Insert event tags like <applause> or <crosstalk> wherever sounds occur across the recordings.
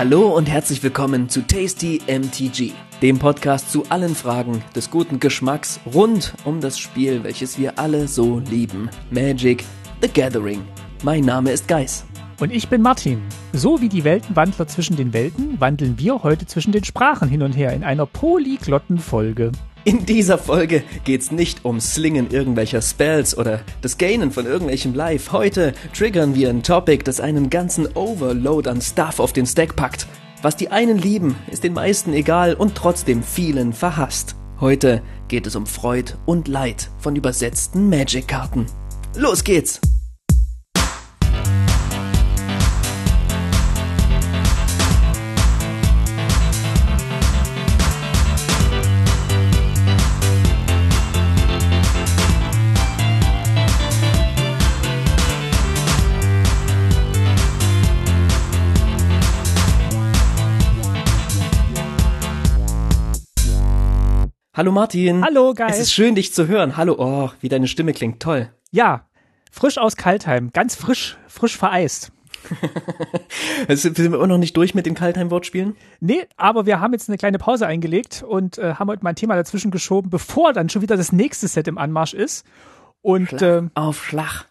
Hallo und herzlich willkommen zu Tasty MTG, dem Podcast zu allen Fragen des guten Geschmacks rund um das Spiel, welches wir alle so lieben. Magic the Gathering. Mein Name ist Geis. Und ich bin Martin. So wie die Weltenwandler zwischen den Welten, wandeln wir heute zwischen den Sprachen hin und her in einer polyglotten Folge. In dieser Folge geht's nicht um Slingen irgendwelcher Spells oder das Gainen von irgendwelchem Life. Heute triggern wir ein Topic, das einen ganzen Overload an Stuff auf den Stack packt. Was die einen lieben, ist den meisten egal und trotzdem vielen verhasst. Heute geht es um Freud und Leid von übersetzten Magic-Karten. Los geht's! Hallo Martin. Hallo, Geil. Es ist schön, dich zu hören. Hallo, oh, wie deine Stimme klingt. Toll. Ja, frisch aus Kaltheim. Ganz frisch, frisch vereist. <laughs> sind wir immer noch nicht durch mit den Kaltheim-Wortspielen? Nee, aber wir haben jetzt eine kleine Pause eingelegt und äh, haben heute mal ein Thema dazwischen geschoben, bevor dann schon wieder das nächste Set im Anmarsch ist. Und Schlag äh, auf Schlag.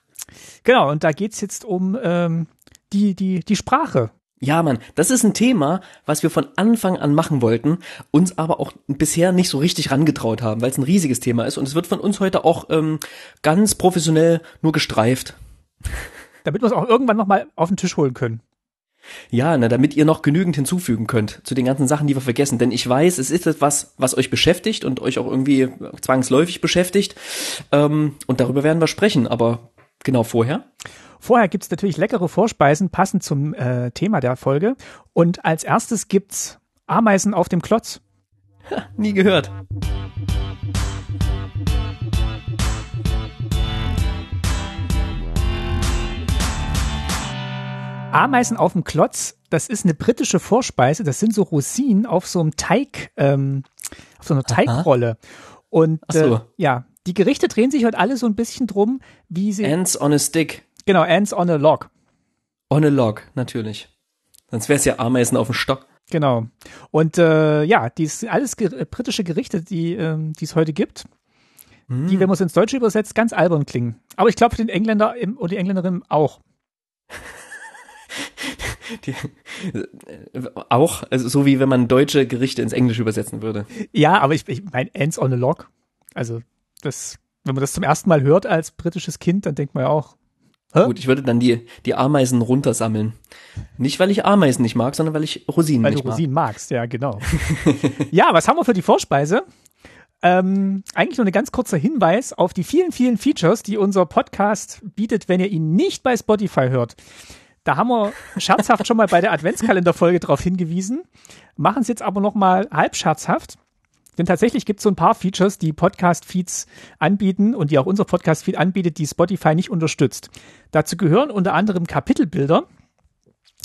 genau, und da geht's jetzt um ähm, die, die, die Sprache. Ja, Mann, das ist ein Thema, was wir von Anfang an machen wollten, uns aber auch bisher nicht so richtig rangetraut haben, weil es ein riesiges Thema ist und es wird von uns heute auch ähm, ganz professionell nur gestreift. <laughs> Damit wir es auch irgendwann nochmal auf den Tisch holen können. Ja, na, damit ihr noch genügend hinzufügen könnt zu den ganzen Sachen, die wir vergessen. Denn ich weiß, es ist etwas, was euch beschäftigt und euch auch irgendwie zwangsläufig beschäftigt. Ähm, und darüber werden wir sprechen, aber genau vorher. Vorher gibt's natürlich leckere Vorspeisen, passend zum äh, Thema der Folge. Und als erstes gibt's Ameisen auf dem Klotz. Nie gehört. Ameisen auf dem Klotz, das ist eine britische Vorspeise. Das sind so Rosinen auf so einem Teig, ähm, auf so einer Teigrolle. Und so. äh, ja, die Gerichte drehen sich heute alle so ein bisschen drum, wie sie. Ants on a stick. Genau, Ants on a Log. On a log, natürlich. Sonst wäre es ja Ameisen auf dem Stock. Genau. Und äh, ja, die sind alles ge äh, britische Gerichte, die ähm, die es heute gibt. Die, wenn man es ins Deutsche übersetzt, ganz albern klingen. Aber ich glaube für den Engländer im, oder die Engländerin auch. <laughs> Die, äh, auch, also so wie wenn man deutsche Gerichte ins Englische übersetzen würde. Ja, aber ich, ich meine, Ants on a Log. Also, das, wenn man das zum ersten Mal hört als britisches Kind, dann denkt man ja auch, Hä? Gut, ich würde dann die, die Ameisen runtersammeln. Nicht, weil ich Ameisen nicht mag, sondern weil ich Rosinen weil nicht du Rosinen magst. Ja, genau. <laughs> ja, was haben wir für die Vorspeise? Ähm, eigentlich nur ein ganz kurzer Hinweis auf die vielen, vielen Features, die unser Podcast bietet, wenn ihr ihn nicht bei Spotify hört. Da haben wir scherzhaft schon mal bei der <laughs> Adventskalenderfolge darauf hingewiesen, machen es jetzt aber noch mal halb scherzhaft. Denn tatsächlich gibt es so ein paar Features, die Podcast-Feeds anbieten und die auch unser Podcast-Feed anbietet, die Spotify nicht unterstützt. Dazu gehören unter anderem Kapitelbilder.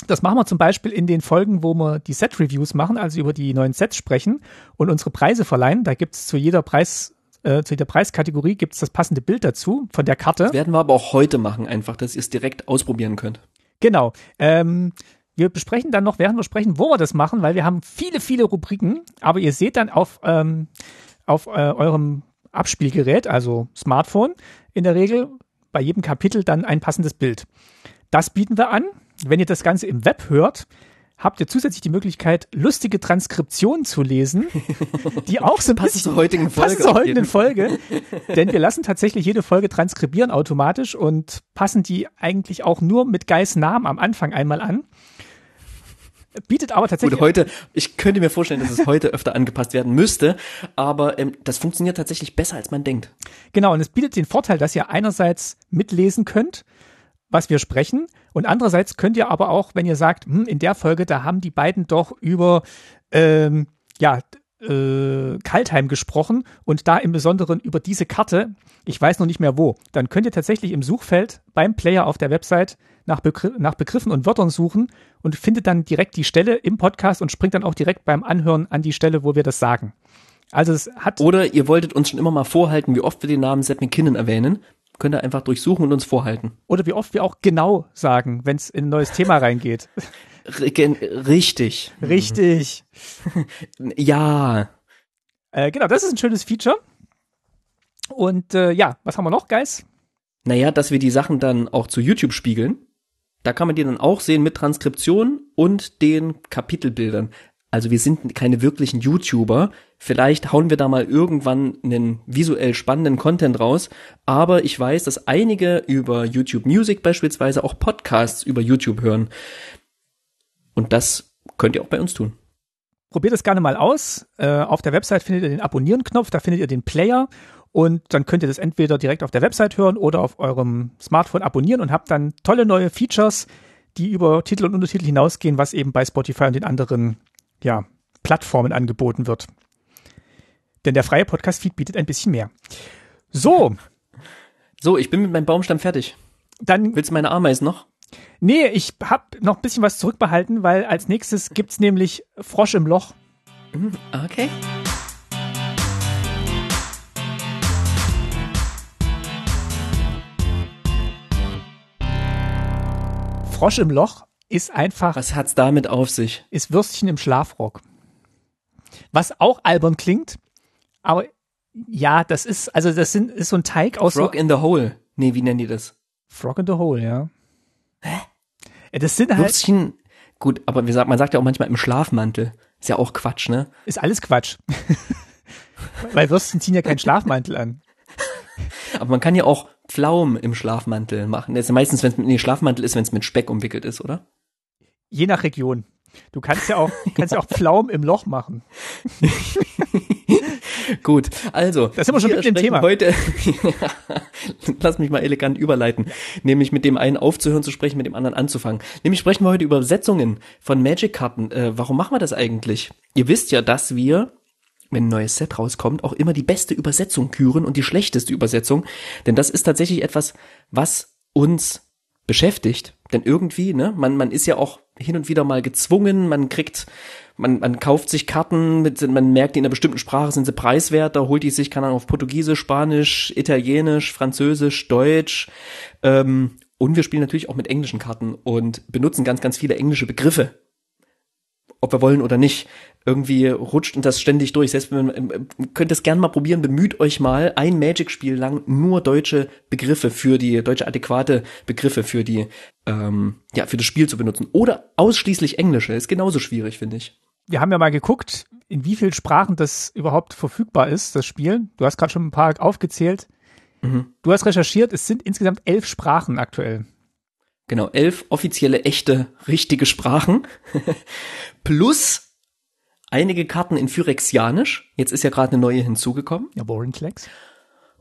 Das machen wir zum Beispiel in den Folgen, wo wir die Set-Reviews machen, also über die neuen Sets sprechen und unsere Preise verleihen. Da gibt es zu jeder Preis, äh, zu jeder Preiskategorie gibt's das passende Bild dazu von der Karte. Das werden wir aber auch heute machen, einfach, dass ihr es direkt ausprobieren könnt. Genau. Ähm, wir besprechen dann noch, während wir sprechen, wo wir das machen, weil wir haben viele, viele Rubriken, aber ihr seht dann auf, ähm, auf äh, eurem Abspielgerät, also Smartphone, in der Regel bei jedem Kapitel dann ein passendes Bild. Das bieten wir an. Wenn ihr das Ganze im Web hört, habt ihr zusätzlich die Möglichkeit, lustige Transkriptionen zu lesen, <laughs> die auch so ein bisschen zur heutigen Folge. zur heutigen Folge. Denn wir lassen tatsächlich jede Folge transkribieren automatisch und passen die eigentlich auch nur mit Geis Namen am Anfang einmal an. Bietet aber tatsächlich. Gut, heute, ich könnte mir vorstellen, dass es <laughs> heute öfter angepasst werden müsste, aber ähm, das funktioniert tatsächlich besser, als man denkt. Genau, und es bietet den Vorteil, dass ihr einerseits mitlesen könnt, was wir sprechen, und andererseits könnt ihr aber auch, wenn ihr sagt, hm, in der Folge, da haben die beiden doch über ähm, ja, äh, Kaltheim gesprochen und da im Besonderen über diese Karte, ich weiß noch nicht mehr wo, dann könnt ihr tatsächlich im Suchfeld beim Player auf der Website nach, Begr nach Begriffen und Wörtern suchen und findet dann direkt die Stelle im Podcast und springt dann auch direkt beim Anhören an die Stelle, wo wir das sagen. Also es hat Oder ihr wolltet uns schon immer mal vorhalten, wie oft wir den Namen Seth McKinnon erwähnen. Könnt ihr einfach durchsuchen und uns vorhalten. oder wie oft wir auch genau sagen, wenn es in ein neues Thema reingeht. <laughs> Richtig. Richtig. <laughs> ja. Äh, genau, das ist ein schönes Feature. Und äh, ja, was haben wir noch, Guys? Naja, dass wir die Sachen dann auch zu YouTube spiegeln. Da kann man die dann auch sehen mit Transkription und den Kapitelbildern. Also wir sind keine wirklichen YouTuber. Vielleicht hauen wir da mal irgendwann einen visuell spannenden Content raus. Aber ich weiß, dass einige über YouTube Music beispielsweise auch Podcasts über YouTube hören. Und das könnt ihr auch bei uns tun. Probiert es gerne mal aus. Äh, auf der Website findet ihr den Abonnieren-Knopf, da findet ihr den Player und dann könnt ihr das entweder direkt auf der Website hören oder auf eurem Smartphone abonnieren und habt dann tolle neue Features, die über Titel und Untertitel hinausgehen, was eben bei Spotify und den anderen ja, Plattformen angeboten wird. Denn der freie Podcast-Feed bietet ein bisschen mehr. So. So, ich bin mit meinem Baumstamm fertig. Dann. Willst du meine Ameisen noch? Nee, ich hab noch ein bisschen was zurückbehalten, weil als nächstes gibt's nämlich Frosch im Loch. Okay. Frosch im Loch ist einfach. Was hat's damit auf sich? Ist Würstchen im Schlafrock. Was auch albern klingt, aber ja, das ist, also das sind, ist so ein Teig aus. Frog so, in the Hole. Nee, wie nennen die das? Frog in the Hole, ja. Hä? Das sind halt. Würstchen, gut, aber wie sagt, man sagt ja auch manchmal im Schlafmantel. Ist ja auch Quatsch, ne? Ist alles Quatsch. <laughs> Weil Würstchen ziehen ja keinen Schlafmantel an. Aber man kann ja auch Pflaumen im Schlafmantel machen. Das ist ja meistens, wenn es mit nee, Schlafmantel ist, wenn es mit Speck umwickelt ist, oder? Je nach Region. Du kannst ja auch, <laughs> kannst ja auch Pflaumen im Loch machen. <laughs> Gut, also. Das sind wir schon mit dem Thema. Heute, <laughs> lass mich mal elegant überleiten. Nämlich mit dem einen aufzuhören zu sprechen, mit dem anderen anzufangen. Nämlich sprechen wir heute über Übersetzungen von Magic-Karten. Äh, warum machen wir das eigentlich? Ihr wisst ja, dass wir wenn ein neues Set rauskommt, auch immer die beste Übersetzung küren und die schlechteste Übersetzung. Denn das ist tatsächlich etwas, was uns beschäftigt. Denn irgendwie, ne, man, man ist ja auch hin und wieder mal gezwungen, man kriegt, man, man kauft sich Karten, mit, man merkt, in einer bestimmten Sprache sind sie preiswert, da holt die sich, kann auf Portugiesisch, Spanisch, Italienisch, Französisch, Deutsch. Ähm, und wir spielen natürlich auch mit englischen Karten und benutzen ganz, ganz viele englische Begriffe. Ob wir wollen oder nicht irgendwie rutscht und das ständig durch. Selbst wenn man äh, könnt es gerne mal probieren, bemüht euch mal ein Magic-Spiel lang nur deutsche Begriffe für die deutsche adäquate Begriffe für die ähm, ja für das Spiel zu benutzen oder ausschließlich englische ist genauso schwierig finde ich. Wir haben ja mal geguckt, in wie vielen Sprachen das überhaupt verfügbar ist, das Spiel. Du hast gerade schon ein paar aufgezählt. Mhm. Du hast recherchiert, es sind insgesamt elf Sprachen aktuell. Genau, elf offizielle, echte, richtige Sprachen. <laughs> Plus einige Karten in Phyrexianisch. Jetzt ist ja gerade eine neue hinzugekommen. Ja, Borenklex.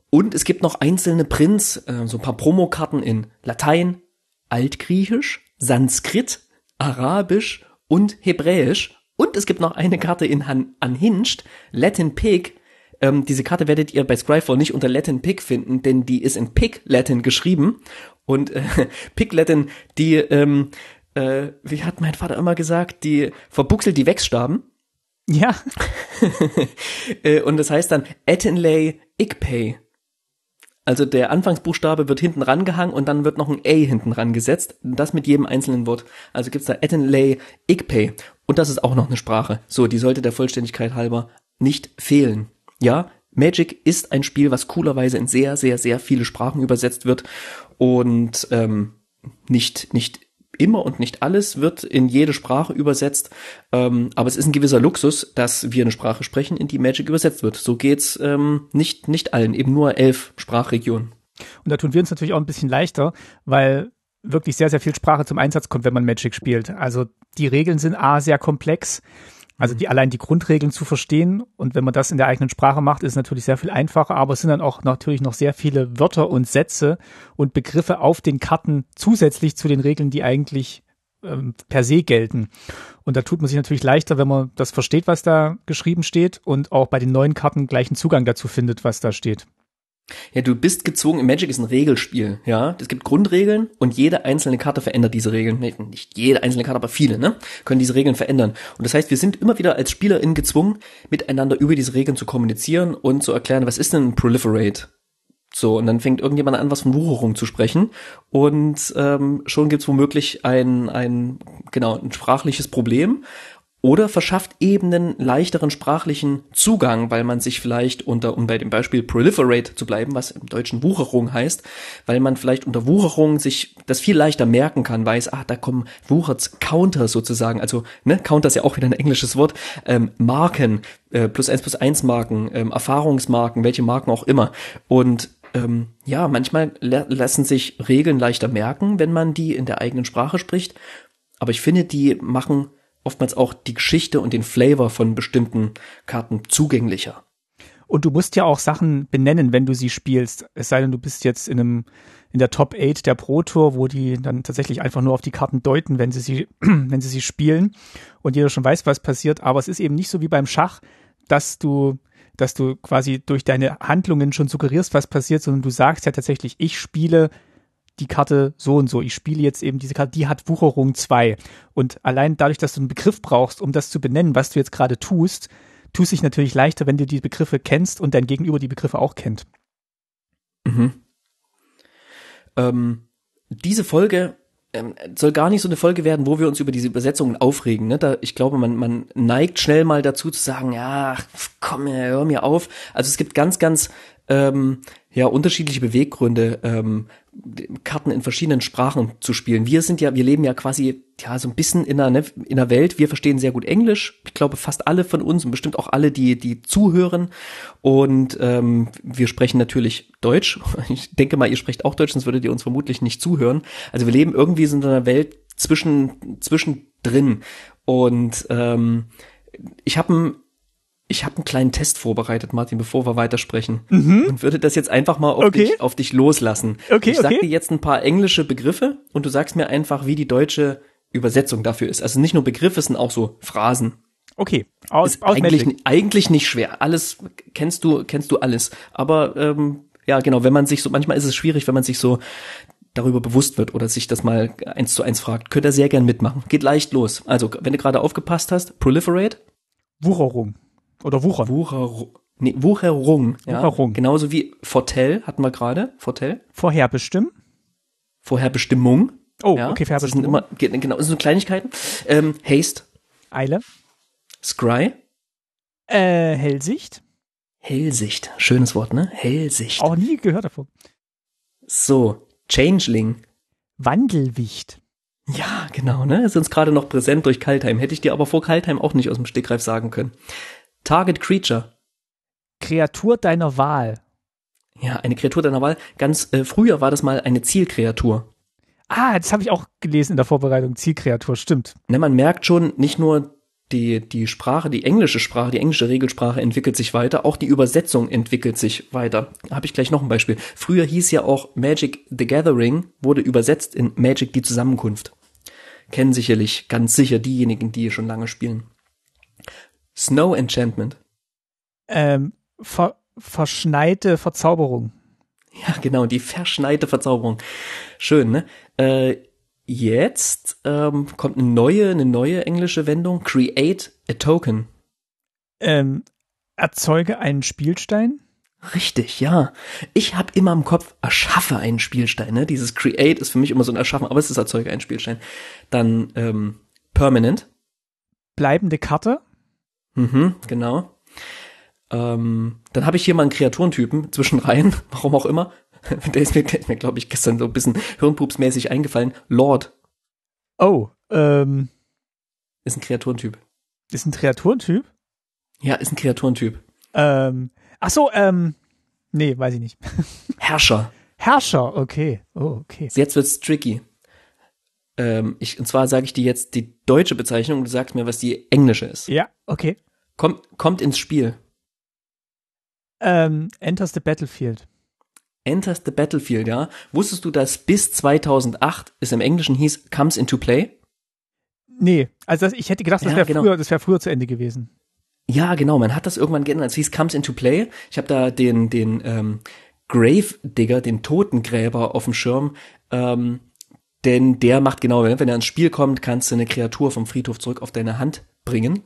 Und es gibt noch einzelne Prints, äh, so ein paar Promokarten in Latein, Altgriechisch, Sanskrit, Arabisch und Hebräisch. Und es gibt noch eine Karte in Han Unhinged, Latin Pig. Ähm, diese Karte werdet ihr bei Scryfall nicht unter Latin Pig finden, denn die ist in Pig Latin geschrieben. Und äh, <laughs> Pig Latin, die, ähm, äh, wie hat mein Vater immer gesagt, die verbuchselt die Wechsstaben. Ja. <laughs> Äh, und das heißt dann Etenley Ikpay. Also der Anfangsbuchstabe wird hinten rangehangen und dann wird noch ein A hinten rangesetzt. Das mit jedem einzelnen Wort. Also gibt's da Etenley Ikpay. Und das ist auch noch eine Sprache. So, die sollte der Vollständigkeit halber nicht fehlen. Ja, Magic ist ein Spiel, was coolerweise in sehr, sehr, sehr viele Sprachen übersetzt wird und ähm, nicht, nicht immer und nicht alles wird in jede Sprache übersetzt, ähm, aber es ist ein gewisser Luxus, dass wir eine Sprache sprechen, in die Magic übersetzt wird. So geht's ähm, nicht nicht allen, eben nur elf Sprachregionen. Und da tun wir uns natürlich auch ein bisschen leichter, weil wirklich sehr sehr viel Sprache zum Einsatz kommt, wenn man Magic spielt. Also die Regeln sind a sehr komplex also die allein die Grundregeln zu verstehen und wenn man das in der eigenen Sprache macht, ist natürlich sehr viel einfacher, aber es sind dann auch natürlich noch sehr viele Wörter und Sätze und Begriffe auf den Karten zusätzlich zu den Regeln, die eigentlich ähm, per se gelten. Und da tut man sich natürlich leichter, wenn man das versteht, was da geschrieben steht und auch bei den neuen Karten gleichen Zugang dazu findet, was da steht. Ja, du bist gezwungen, Magic ist ein Regelspiel, ja. Es gibt Grundregeln und jede einzelne Karte verändert diese Regeln. Nicht jede einzelne Karte, aber viele, ne? Können diese Regeln verändern. Und das heißt, wir sind immer wieder als SpielerInnen gezwungen, miteinander über diese Regeln zu kommunizieren und zu erklären, was ist denn ein Proliferate? So, und dann fängt irgendjemand an, was von Wucherung zu sprechen. Und ähm, schon gibt's womöglich ein, ein, genau, ein sprachliches Problem oder verschafft eben einen leichteren sprachlichen Zugang, weil man sich vielleicht unter, um bei dem Beispiel Proliferate zu bleiben, was im Deutschen Wucherung heißt, weil man vielleicht unter Wucherung sich das viel leichter merken kann, weiß, ah, da kommen Wucherts Counter sozusagen, also, ne, Counter ist ja auch wieder ein englisches Wort, ähm, Marken, äh, plus eins plus eins Marken, ähm, Erfahrungsmarken, welche Marken auch immer. Und ähm, ja, manchmal lassen sich Regeln leichter merken, wenn man die in der eigenen Sprache spricht. Aber ich finde, die machen oftmals auch die Geschichte und den Flavor von bestimmten Karten zugänglicher. Und du musst ja auch Sachen benennen, wenn du sie spielst. Es sei denn, du bist jetzt in einem in der Top 8 der Pro Tour, wo die dann tatsächlich einfach nur auf die Karten deuten, wenn sie sie <clears throat> wenn sie sie spielen und jeder schon weiß, was passiert, aber es ist eben nicht so wie beim Schach, dass du dass du quasi durch deine Handlungen schon suggerierst, was passiert, sondern du sagst ja tatsächlich, ich spiele die Karte so und so. Ich spiele jetzt eben diese Karte, die hat Wucherung 2. Und allein dadurch, dass du einen Begriff brauchst, um das zu benennen, was du jetzt gerade tust, tust sich natürlich leichter, wenn du die Begriffe kennst und dein Gegenüber die Begriffe auch kennt. Mhm. Ähm, diese Folge ähm, soll gar nicht so eine Folge werden, wo wir uns über diese Übersetzungen aufregen. Ne? Da, ich glaube, man, man neigt schnell mal dazu zu sagen, ja, komm, hör mir auf. Also es gibt ganz, ganz ähm, ja unterschiedliche Beweggründe, ähm, Karten in verschiedenen Sprachen zu spielen. Wir sind ja, wir leben ja quasi ja so ein bisschen in einer, ne, in einer Welt. Wir verstehen sehr gut Englisch. Ich glaube fast alle von uns und bestimmt auch alle, die die zuhören. Und ähm, wir sprechen natürlich Deutsch. <laughs> Ich denke mal, ihr sprecht auch Deutsch, sonst würdet ihr uns vermutlich nicht zuhören. Also wir leben irgendwie in einer Welt zwischen zwischendrin. Und ähm, ich habe ich habe einen kleinen Test vorbereitet, Martin, bevor wir weitersprechen. Mhm. Und würde das jetzt einfach mal auf, okay. dich, auf dich loslassen. Okay, ich sag okay. dir jetzt ein paar englische Begriffe und du sagst mir einfach, wie die deutsche Übersetzung dafür ist. Also nicht nur Begriffe, es sind auch so Phrasen. Okay, aus, ist aus eigentlich, eigentlich nicht schwer. Alles kennst du, kennst du alles. Aber ähm, ja, genau, wenn man sich so, manchmal ist es schwierig, wenn man sich so darüber bewusst wird oder sich das mal eins zu eins fragt, könnt ihr sehr gern mitmachen. Geht leicht los. Also, wenn du gerade aufgepasst hast, proliferate. Wucherung. Oder Wucher. Wucher, nee, Wucherung. Ja. Wucherung. Genauso wie Fortell hatten wir gerade. Fortell. Vorherbestimmen. Vorherbestimmung. Oh, ja. okay, Vorherbestimmung. Das sind immer, genau, das sind Kleinigkeiten. Ähm, Haste. Eile. Scry. Äh, Hellsicht. Hellsicht. Schönes Wort, ne? Hellsicht. Auch nie gehört davon. So. Changeling. Wandelwicht. Ja, genau, ne? Ist uns gerade noch präsent durch Kaltheim. Hätte ich dir aber vor Kaltheim auch nicht aus dem Stegreif sagen können. Target Creature. Kreatur deiner Wahl. Ja, eine Kreatur deiner Wahl. Ganz äh, früher war das mal eine Zielkreatur. Ah, das habe ich auch gelesen in der Vorbereitung. Zielkreatur, stimmt. Ne, man merkt schon, nicht nur die, die Sprache, die englische Sprache, die englische Regelsprache entwickelt sich weiter, auch die Übersetzung entwickelt sich weiter. Habe ich gleich noch ein Beispiel. Früher hieß ja auch Magic the Gathering, wurde übersetzt in Magic die Zusammenkunft. Kennen sicherlich ganz sicher diejenigen, die schon lange spielen. Snow Enchantment. Ähm, ver verschneite Verzauberung. Ja, genau, die verschneite Verzauberung. Schön, ne? Äh, jetzt ähm, kommt eine neue, eine neue englische Wendung. Create a Token. Ähm, erzeuge einen Spielstein. Richtig, ja. Ich habe immer im Kopf, erschaffe einen Spielstein. Ne? Dieses Create ist für mich immer so ein Erschaffen, aber es ist erzeuge einen Spielstein. Dann ähm, Permanent. Bleibende Karte. Mhm, genau. Ähm, dann habe ich hier mal einen Kreaturentypen zwischen rein, <laughs> warum auch immer. Der ist mir, mir glaube ich, gestern so ein bisschen hirnpupsmäßig eingefallen. Lord. Oh, ähm. Ist ein Kreaturentyp. Ist ein Kreaturentyp? Ja, ist ein Kreaturentyp. Ähm, ach so, ähm, nee, weiß ich nicht. <laughs> Herrscher. Herrscher, okay. Oh, okay. Jetzt wird's tricky. Ähm, ich, und zwar sage ich dir jetzt die deutsche Bezeichnung und du sagst mir, was die englische ist. Ja, okay. Kommt, kommt ins Spiel. Ähm, enters the Battlefield. Enters the Battlefield, ja. Wusstest du, dass bis 2008 es im Englischen hieß Comes into Play? Nee, also das, ich hätte gedacht, das ja, wäre genau. früher, das wäre früher zu Ende gewesen. Ja, genau, man hat das irgendwann geändert. Es hieß Comes into Play. Ich habe da den, den ähm, Grave Digger, den Totengräber auf dem Schirm. Ähm, denn der macht genau, wenn er ins Spiel kommt, kannst du eine Kreatur vom Friedhof zurück auf deine Hand bringen.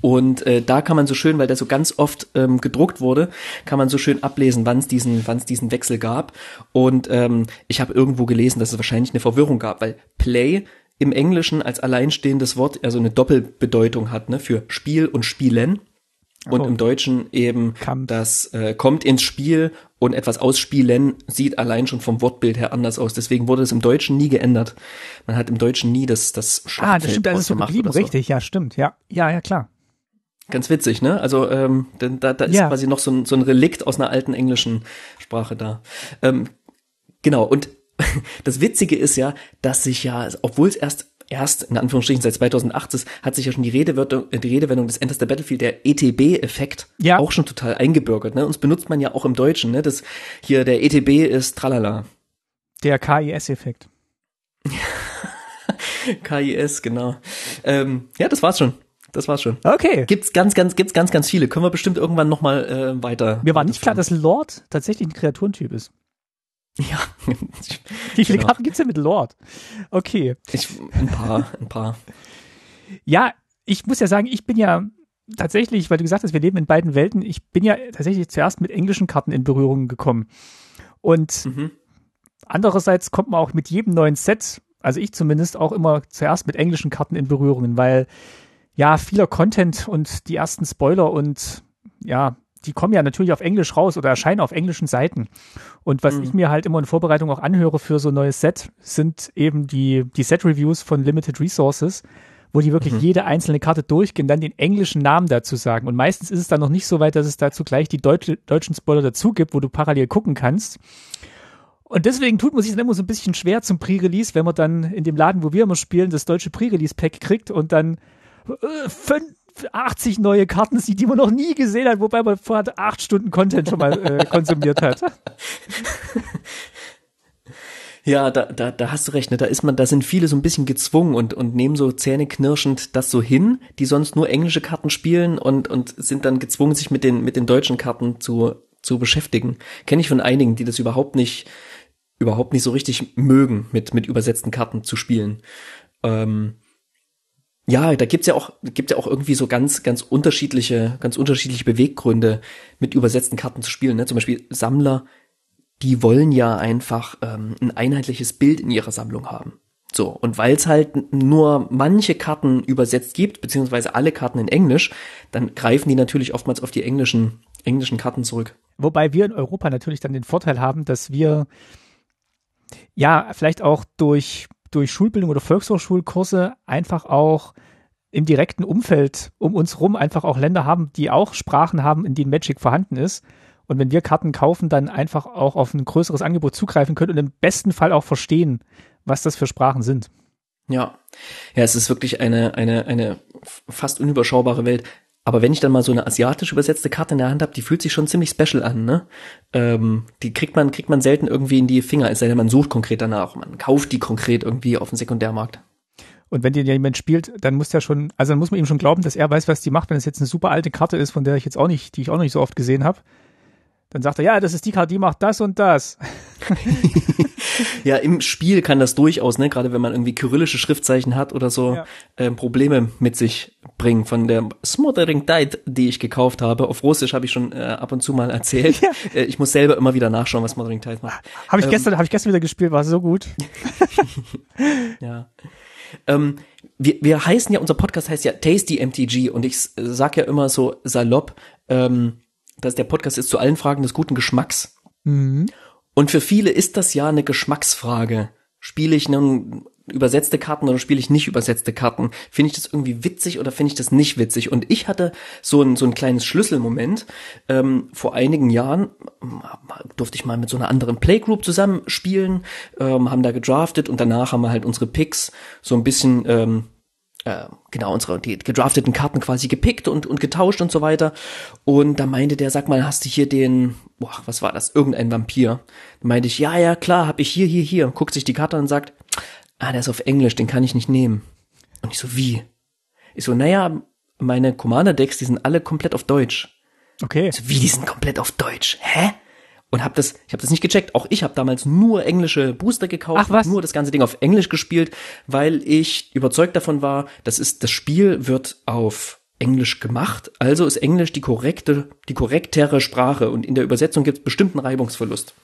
Und äh, da kann man so schön, weil der so ganz oft ähm, gedruckt wurde, kann man so schön ablesen, wann es diesen, wann es diesen Wechsel gab. Und ähm, ich habe irgendwo gelesen, dass es wahrscheinlich eine Verwirrung gab, weil Play im Englischen als alleinstehendes Wort also eine Doppelbedeutung hat, ne, für Spiel und Spielen. Und Oh. im Deutschen eben Kampf. das äh, kommt ins Spiel und etwas ausspielen sieht allein schon vom Wortbild her anders aus. Deswegen wurde es im Deutschen nie geändert. Man hat im Deutschen nie das, das Ah, Schlachtfeld das stimmt, das ist so geblieben, so. richtig, ja, stimmt, ja, ja, ja, klar. Ganz witzig, ne? Also ähm, denn da, da ist Ja. quasi noch so ein, so ein Relikt aus einer alten englischen Sprache da. Ähm, genau, und <laughs> das Witzige ist ja, dass sich ja, obwohl es erst erst in Anführungsstrichen seit 2008 ist, hat sich ja schon die Redewendung, die Redewendung des Enter the Battlefield, der ETB-Effekt, Ja. auch schon total eingebürgert. Ne? Uns benutzt man ja auch im Deutschen, ne? Das hier der ETB ist tralala. Der KIS-Effekt. KIS, <laughs> genau. Ähm, ja, das war's schon. Das war's schon. Okay. Gibt's ganz, ganz, gibt's ganz, ganz viele. Können wir bestimmt irgendwann noch mal äh, weiter. Mir war nicht klar, dass Lord tatsächlich ein Kreaturentyp ist. Ja, <laughs> Wie viele Genau. Karten gibt's denn mit Lord? Okay. ich, ein paar, ein paar. Ja, ich muss ja sagen, ich bin ja tatsächlich, weil du gesagt hast, wir leben in beiden Welten, ich bin ja tatsächlich zuerst mit englischen Karten in Berührung gekommen. Und Mhm. andererseits kommt man auch mit jedem neuen Set, also ich zumindest, auch immer zuerst mit englischen Karten in Berührungen, weil ja, vieler Content und die ersten Spoiler und ja, die kommen ja natürlich auf Englisch raus oder erscheinen auf englischen Seiten. Und was Mhm. ich mir halt immer in Vorbereitung auch anhöre für so ein neues Set, sind eben die, die Set-Reviews von Limited Resources, wo die wirklich jede einzelne Karte durchgehen, dann den englischen Namen dazu sagen. Und meistens ist es dann noch nicht so weit, dass es dazu gleich die deutsche, deutschen Spoiler dazu gibt, wo du parallel gucken kannst. Und deswegen tut man sich dann immer so ein bisschen schwer zum Pre-Release, wenn man dann in dem Laden, wo wir immer spielen, das deutsche Pre-Release-Pack kriegt und dann äh, fünf- 80 neue Karten sieht, die man noch nie gesehen hat, wobei man vorher acht Stunden Content schon mal äh, <laughs> konsumiert hat. Ja, da, da, da hast du recht, ne? Da ist man, da sind viele so ein bisschen gezwungen und, und nehmen so zähneknirschend das so hin, die sonst nur englische Karten spielen und, und sind dann gezwungen, sich mit den, mit den deutschen Karten zu, zu beschäftigen. Kenne ich von einigen, die das überhaupt nicht, überhaupt nicht so richtig mögen, mit, mit übersetzten Karten zu spielen. Ähm, ja, da gibt's ja auch, gibt ja auch irgendwie so ganz, ganz unterschiedliche, ganz unterschiedliche Beweggründe, mit übersetzten Karten zu spielen. Ne? Zum Beispiel Sammler, die wollen ja einfach ähm, ein einheitliches Bild in ihrer Sammlung haben. So, und weil es halt nur manche Karten übersetzt gibt, beziehungsweise alle Karten in Englisch, dann greifen die natürlich oftmals auf die englischen, englischen Karten zurück. Wobei wir in Europa natürlich dann den Vorteil haben, dass wir ja vielleicht auch durch, durch Schulbildung oder Volkshochschulkurse einfach auch im direkten Umfeld um uns rum einfach auch Länder haben, die auch Sprachen haben, in denen Magic vorhanden ist. Und wenn wir Karten kaufen, dann einfach auch auf ein größeres Angebot zugreifen können und im besten Fall auch verstehen, was das für Sprachen sind. Ja. Ja, es ist wirklich eine, eine, eine fast unüberschaubare Welt. Aber wenn ich dann mal so eine asiatisch übersetzte Karte in der Hand habe, die fühlt sich schon ziemlich special an, ne? Ähm, die kriegt man, kriegt man selten irgendwie in die Finger, es sei denn, man sucht konkret danach. Man kauft die konkret irgendwie auf dem Sekundärmarkt. Und wenn dir jemand spielt, dann muss der schon, also dann muss man ihm schon glauben, dass er weiß, was die macht. Wenn es jetzt eine super alte Karte ist, von der ich jetzt auch nicht, die ich auch noch nicht so oft gesehen habe, dann sagt er, ja, das ist die Karte, die macht das und das. <laughs> Ja, im Spiel kann das durchaus, ne, gerade wenn man irgendwie kyrillische Schriftzeichen hat oder so, Ja. ähm, Probleme mit sich bringen. Von der Smothering Tide, die ich gekauft habe, auf Russisch habe ich schon äh, ab und zu mal erzählt. Ja. Äh, ich muss selber immer wieder nachschauen, was Smothering Tide macht. Habe ich Ähm, gestern, habe ich gestern wieder gespielt, war so gut. <laughs> Ja. Ähm, wir, wir heißen ja, unser Podcast heißt ja Tasty MTG und ich s- sag ja immer so salopp, ähm, dass der Podcast ist zu allen Fragen des guten Geschmacks. Mhm. Und für viele ist das ja eine Geschmacksfrage. Spiele ich nun übersetzte Karten oder spiele ich nicht übersetzte Karten? Finde ich das irgendwie witzig oder finde ich das nicht witzig? Und ich hatte so ein, so ein kleines Schlüsselmoment. Ähm, vor einigen Jahren ähm, durfte ich mal mit so einer anderen Playgroup zusammen spielen, ähm, haben da gedraftet und danach haben wir halt unsere Picks so ein bisschen ähm, äh, genau, unsere die gedrafteten Karten quasi gepickt und, und getauscht und so weiter. Und da meinte der, sag mal, hast du hier den, boah, was war das? Irgendein Vampir. Da meinte ich, ja, ja, klar, hab ich hier, hier, hier. Guckt sich die Karte an und sagt, ah, der ist auf Englisch, den kann ich nicht nehmen. Und ich so, wie? Ich so, naja, meine Commander-Decks, die sind alle komplett auf Deutsch. Okay. So, wie, die sind komplett auf Deutsch? Hä? Und hab das, ich habe das nicht gecheckt. Auch ich habe damals nur englische Booster gekauft, Ach, was? nur das ganze Ding auf Englisch gespielt, weil ich überzeugt davon war, das ist das Spiel wird auf Englisch gemacht, also ist Englisch die korrekte, die korrektere Sprache und in der Übersetzung gibt es bestimmten Reibungsverlust.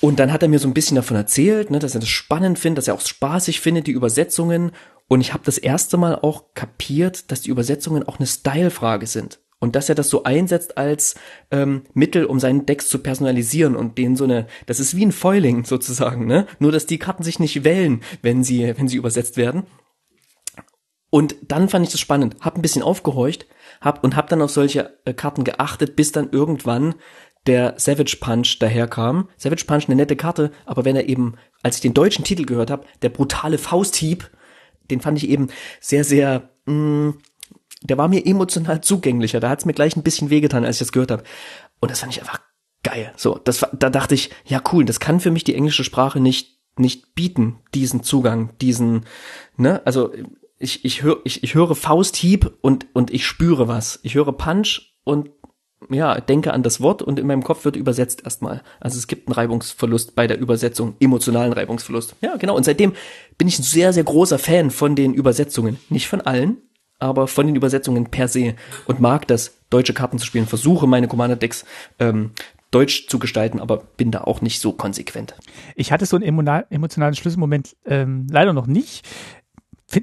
Und dann hat er mir so ein bisschen davon erzählt, ne, dass er das spannend findet, dass er auch spaßig findet, die Übersetzungen. Und ich habe das erste Mal auch kapiert, dass die Übersetzungen auch eine Style-Frage sind. Und dass er das so einsetzt als ähm, Mittel, um seinen Decks zu personalisieren und denen so eine, das ist wie ein Foiling sozusagen, ne? Nur dass die Karten sich nicht wählen, wenn sie, wenn sie übersetzt werden. Und dann fand ich das spannend, hab ein bisschen aufgehorcht, hab und hab dann auf solche äh, Karten geachtet, bis dann irgendwann der Savage Punch daherkam. Savage Punch eine nette Karte, aber wenn er eben, als ich den deutschen Titel gehört habe, der brutale Fausthieb, den fand ich eben sehr, sehr, mh, mm, der war mir emotional zugänglicher. Da hat's mir gleich ein bisschen wehgetan, als ich das gehört habe. Und das fand ich einfach geil. So, das da dachte ich, ja cool, das kann für mich die englische Sprache nicht nicht bieten, diesen Zugang, diesen, ne, also ich, ich, hör, ich, ich höre Fausthieb und, und ich spüre was. Ich höre Punch und ja, denke an das Wort und in meinem Kopf wird übersetzt erstmal. Also es gibt einen Reibungsverlust bei der Übersetzung, emotionalen Reibungsverlust. Ja, genau. Und seitdem bin ich ein sehr, sehr großer Fan von den Übersetzungen. Nicht von allen, aber von den Übersetzungen per se und mag das, deutsche Karten zu spielen. Versuche meine Commander-Decks ähm, deutsch zu gestalten, aber bin da auch nicht so konsequent. Ich hatte so einen emotionalen Schlüsselmoment ähm, leider noch nicht.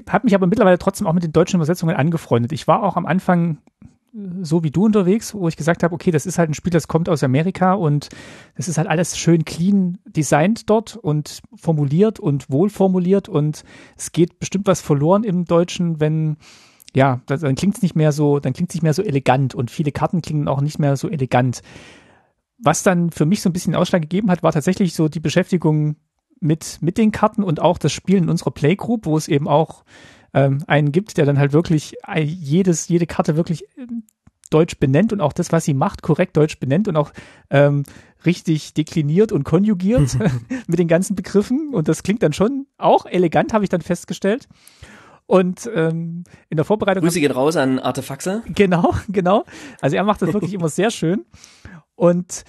Habe mich aber mittlerweile trotzdem auch mit den deutschen Übersetzungen angefreundet. Ich war auch am Anfang so wie du unterwegs, wo ich gesagt habe, okay, das ist halt ein Spiel, das kommt aus Amerika und das ist halt alles schön clean designt dort und formuliert und wohl formuliert und es geht bestimmt was verloren im Deutschen, wenn ja, dann klingt es nicht mehr so, dann klingt es nicht mehr so elegant und viele Karten klingen auch nicht mehr so elegant. Was dann für mich so ein bisschen Ausschlag gegeben hat, war tatsächlich so die Beschäftigung mit, mit den Karten und auch das Spielen in unserer Playgroup, wo es eben auch ähm, einen gibt, der dann halt wirklich jedes, jede Karte wirklich ähm, deutsch benennt und auch das, was sie macht, korrekt deutsch benennt und auch ähm, richtig dekliniert und konjugiert <laughs> mit den ganzen Begriffen. Und das klingt dann schon auch elegant, habe ich dann festgestellt. Und ähm, in der Vorbereitung. Grüße gehen raus an Artefaxe. Genau, <laughs> genau. Also er macht das wirklich immer sehr schön. Und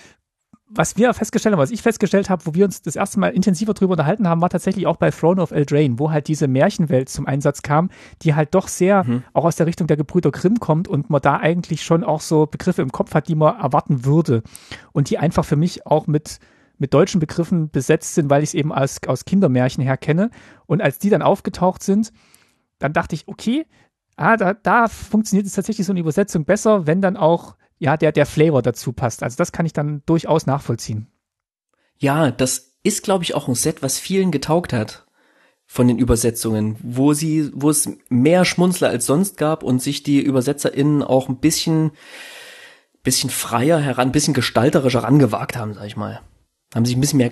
was wir festgestellt haben, was ich festgestellt habe, wo wir uns das erste Mal intensiver drüber unterhalten haben, war tatsächlich auch bei Throne of Eldraine, wo halt diese Märchenwelt zum Einsatz kam, die halt doch sehr mhm. auch aus der Richtung der Gebrüder Grimm kommt und man da eigentlich schon auch so Begriffe im Kopf hat, die man erwarten würde und die einfach für mich auch mit mit deutschen Begriffen besetzt sind, weil ich es eben aus, aus Kindermärchen her kenne. Und als die dann aufgetaucht sind, dann dachte ich, okay, ah, da, da funktioniert es tatsächlich so eine Übersetzung besser, wenn dann auch ja, der, der Flavor dazu passt. Also das kann ich dann durchaus nachvollziehen. Ja, das ist, glaube ich, auch ein Set, was vielen getaugt hat von den Übersetzungen, wo sie, wo es mehr Schmunzler als sonst gab und sich die ÜbersetzerInnen auch ein bisschen, bisschen freier heran, bisschen gestalterischer rangewagt haben, sag ich mal. Haben sich ein bisschen mehr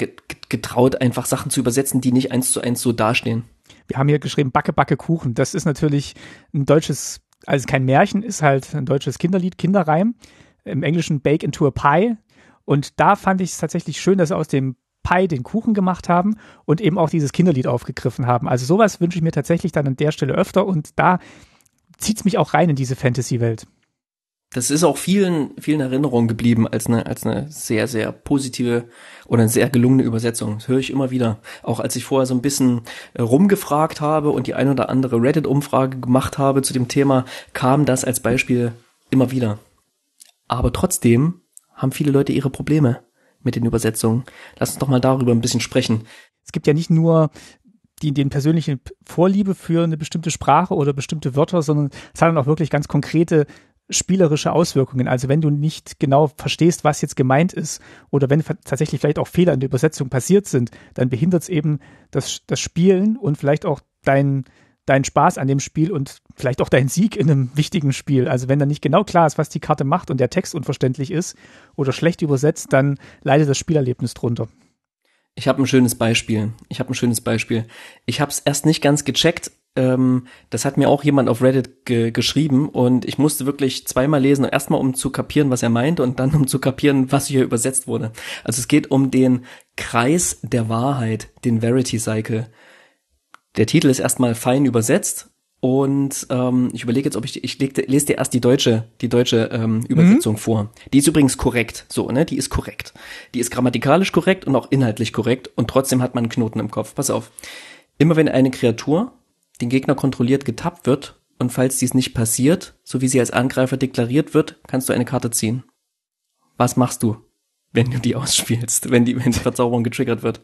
getraut, einfach Sachen zu übersetzen, die nicht eins zu eins so dastehen. Wir haben hier geschrieben, Backe, Backe, Kuchen. Das ist natürlich ein deutsches also kein Märchen, ist halt ein deutsches Kinderlied, Kinderreim. Im Englischen Bake into a Pie. Und da fand ich es tatsächlich schön, dass sie aus dem Pie den Kuchen gemacht haben und eben auch dieses Kinderlied aufgegriffen haben. Also sowas wünsche ich mir tatsächlich dann an der Stelle öfter und da zieht es mich auch rein in diese Fantasy-Welt das ist auch vielen, vielen Erinnerungen geblieben als eine, als eine sehr, sehr positive oder eine sehr gelungene Übersetzung. Das höre ich immer wieder. Auch als ich vorher so ein bisschen äh, rumgefragt habe und die ein oder andere Reddit-Umfrage gemacht habe zu dem Thema, kam das als Beispiel immer wieder. Aber trotzdem haben viele Leute ihre Probleme mit den Übersetzungen. Lass uns doch mal darüber ein bisschen sprechen. Es gibt ja nicht nur die den persönlichen Vorliebe für eine bestimmte Sprache oder bestimmte Wörter, sondern es hat dann auch wirklich ganz konkrete spielerische Auswirkungen. Also wenn du nicht genau verstehst, was jetzt gemeint ist, oder wenn tatsächlich vielleicht auch Fehler in der Übersetzung passiert sind, dann behindert es eben das, das Spielen und vielleicht auch dein, dein Spaß an dem Spiel und vielleicht auch dein Sieg in einem wichtigen Spiel. Also wenn da nicht genau klar ist, was die Karte macht und der Text unverständlich ist oder schlecht übersetzt, dann leidet das Spielerlebnis drunter. Ich habe ein schönes Beispiel. Ich habe ein schönes Beispiel. Ich habe es erst nicht ganz gecheckt, ähm, das hat mir auch jemand auf Reddit ge geschrieben und ich musste wirklich zweimal lesen, erstmal um zu kapieren, was er meint und dann um zu kapieren, was hier übersetzt wurde. Also es geht um den Kreis der Wahrheit, den Verity Cycle. Der Titel ist erstmal fein übersetzt und ähm, ich überlege jetzt, ob ich ich leg, lese dir erst die deutsche die deutsche ähm, Übersetzung mhm. vor. Die ist übrigens korrekt, so ne, die ist korrekt. Die ist grammatikalisch korrekt und auch inhaltlich korrekt und trotzdem hat man einen Knoten im Kopf. Pass auf. Immer wenn eine Kreatur den Gegner kontrolliert getappt wird, und falls dies nicht passiert, so wie sie als Angreifer deklariert wird, kannst du eine Karte ziehen. Was machst du, wenn du die ausspielst, wenn die, wenn die Verzauberung getriggert wird?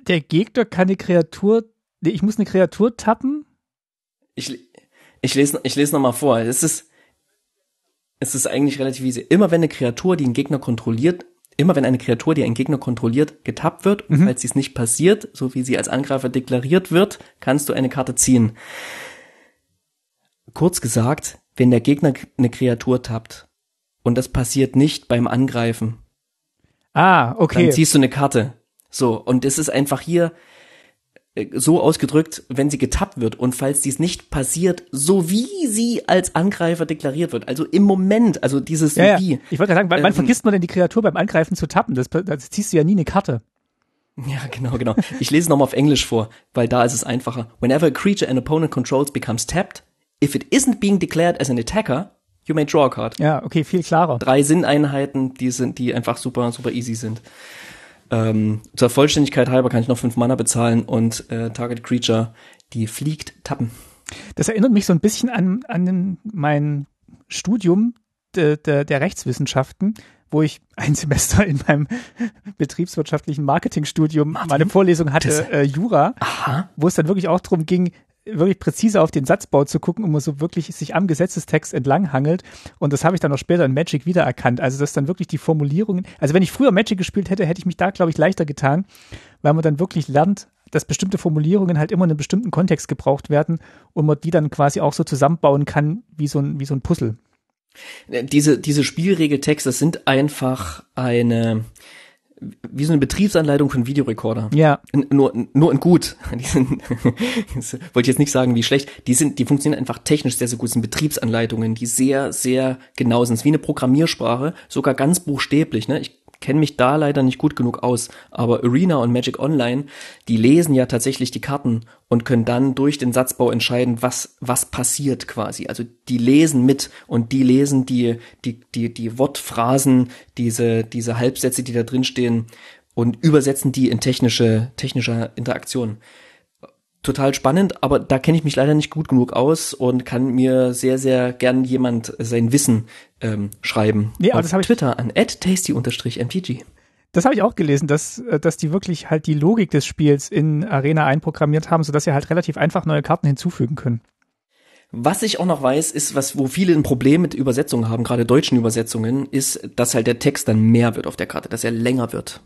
Der Gegner kann eine Kreatur, nee, ich muss eine Kreatur tappen. Ich, ich lese, ich lese nochmal vor. Es ist, es ist eigentlich relativ easy. Immer wenn eine Kreatur, die einen Gegner kontrolliert, immer wenn eine Kreatur, die einen Gegner kontrolliert, getappt wird, und falls dies nicht passiert, so wie sie als Angreifer deklariert wird, kannst du eine Karte ziehen. Kurz gesagt, wenn der Gegner eine Kreatur tappt und das passiert nicht beim Angreifen, Ah, okay. dann ziehst du eine Karte. So, und es ist einfach hier so ausgedrückt, wenn sie getappt wird und falls dies nicht passiert, so wie sie als Angreifer deklariert wird, also im Moment, also dieses ja, ja. wie. Ich wollte gerade sagen, wann, wann Ähm, vergisst man denn die Kreatur beim Angreifen zu tappen? Das, das ziehst du ja nie eine Karte. Ja, genau, genau. Ich lese nochmal auf Englisch vor, weil da ist es einfacher. Whenever a creature an opponent controls becomes tapped, if it isn't being declared as an attacker, you may draw a card. Ja, okay, viel klarer. Drei Sinneinheiten, die sind, die einfach super, super easy sind. Ähm, zur Vollständigkeit halber kann ich noch fünf Mana bezahlen und äh, Target Creature, die fliegt, tappen. Das erinnert mich so ein bisschen an, an mein Studium de, de, der Rechtswissenschaften, wo ich ein <laughs> Semester in meinem betriebswirtschaftlichen Marketingstudium meine Vorlesung hatte, äh, Jura, Aha. wo es dann wirklich auch darum ging, wirklich präzise auf den Satzbau zu gucken, um so wirklich sich am Gesetzestext entlang hangelt. Und das habe ich dann auch später in Magic wiedererkannt. Also dass dann wirklich die Formulierungen, also wenn ich früher Magic gespielt hätte, hätte ich mich da, glaube ich, leichter getan, weil man dann wirklich lernt, dass bestimmte Formulierungen halt immer in einem bestimmten Kontext gebraucht werden und man die dann quasi auch so zusammenbauen kann wie so ein, wie so ein Puzzle. Diese, diese Spielregeltexte sind einfach eine, wie so eine Betriebsanleitung für einen Videorekorder. Ja. N- Nur, nur in gut. <laughs> Die sind, das wollte ich jetzt nicht sagen, wie schlecht. Die sind, die funktionieren einfach technisch sehr, sehr gut. Das sind Betriebsanleitungen, die sehr, sehr genau sind. Es ist wie eine Programmiersprache, sogar ganz buchstäblich, ne? Ich kenne mich da leider nicht gut genug aus, aber Arena und Magic Online, die lesen ja tatsächlich die Karten und können dann durch den Satzbau entscheiden, was, was passiert quasi. Also die lesen mit und die lesen die, die, die, die Wortphrasen, diese, diese Halbsätze, die da drin stehen und übersetzen die in technische, technische Interaktion. Total spannend, aber da kenne ich mich leider nicht gut genug aus und kann mir sehr, sehr gern jemand sein Wissen ähm, schreiben. Nee, aber Auf das hab ich- Twitter an tasty-mtg. Das habe ich auch gelesen, dass, äh, dass die wirklich halt die Logik des Spiels in Arena einprogrammiert haben, sodass sie halt relativ einfach neue Karten hinzufügen können. Was ich auch noch weiß, ist, was, wo viele ein Problem mit Übersetzungen haben, gerade deutschen Übersetzungen, ist, dass halt der Text dann mehr wird auf der Karte, dass er länger wird.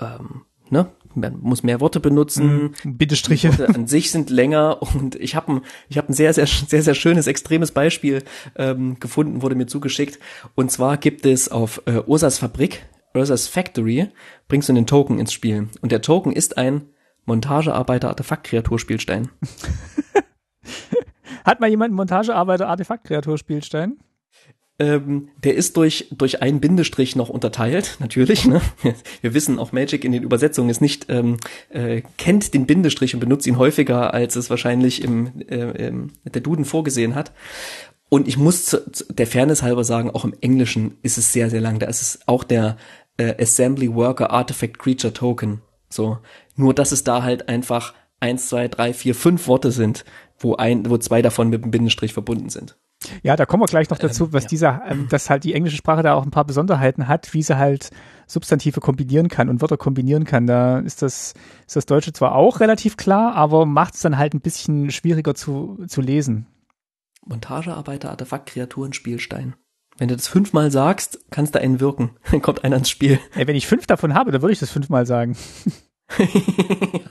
Ähm, ne? Man muss mehr Worte benutzen. Bittestriche. Worte an sich sind länger <laughs> und ich habe ein, ich hab ein sehr, sehr, sehr, sehr schönes, extremes Beispiel ähm, gefunden, wurde mir zugeschickt. Und zwar gibt es auf äh, Ursas Fabrik, Ursas Factory, bringst du einen Token ins Spiel. Und der Token ist ein Montagearbeiter-Artefakt-Kreaturspielstein. <laughs> Hat mal jemand einen Montagearbeiter Artefakt-Kreaturspielstein? Ähm, der ist durch, durch einen Bindestrich noch unterteilt, <laughs> natürlich. Ne? Wir wissen, auch Magic in den Übersetzungen ist nicht, ähm, äh, kennt den Bindestrich und benutzt ihn häufiger, als es wahrscheinlich im, äh, im, der Duden vorgesehen hat. Und ich muss zu, zu der Fairness halber sagen, auch im Englischen ist es sehr, sehr lang. Da ist es auch der äh, Assembly Worker Artifact Creature Token. So. Nur, dass es da halt einfach eins, zwei, drei, vier, fünf Worte sind, wo ein, wo zwei davon mit einem Bindestrich verbunden sind. Ja, da kommen wir gleich noch dazu, was ja. dieser, ähm, <clears throat> dass halt die englische Sprache da auch ein paar Besonderheiten hat, wie sie halt Substantive kombinieren kann und Wörter kombinieren kann. Da ist das, ist das Deutsche zwar auch relativ klar, aber macht es dann halt ein bisschen schwieriger zu, zu lesen. Montagearbeiter, Artefakt, Kreaturen, Spielstein. Wenn du das fünfmal sagst, kannst du einen wirken. <laughs> Dann kommt einer ins Spiel. Ey, wenn ich fünf davon habe, dann würde ich das fünfmal sagen. <laughs> <laughs>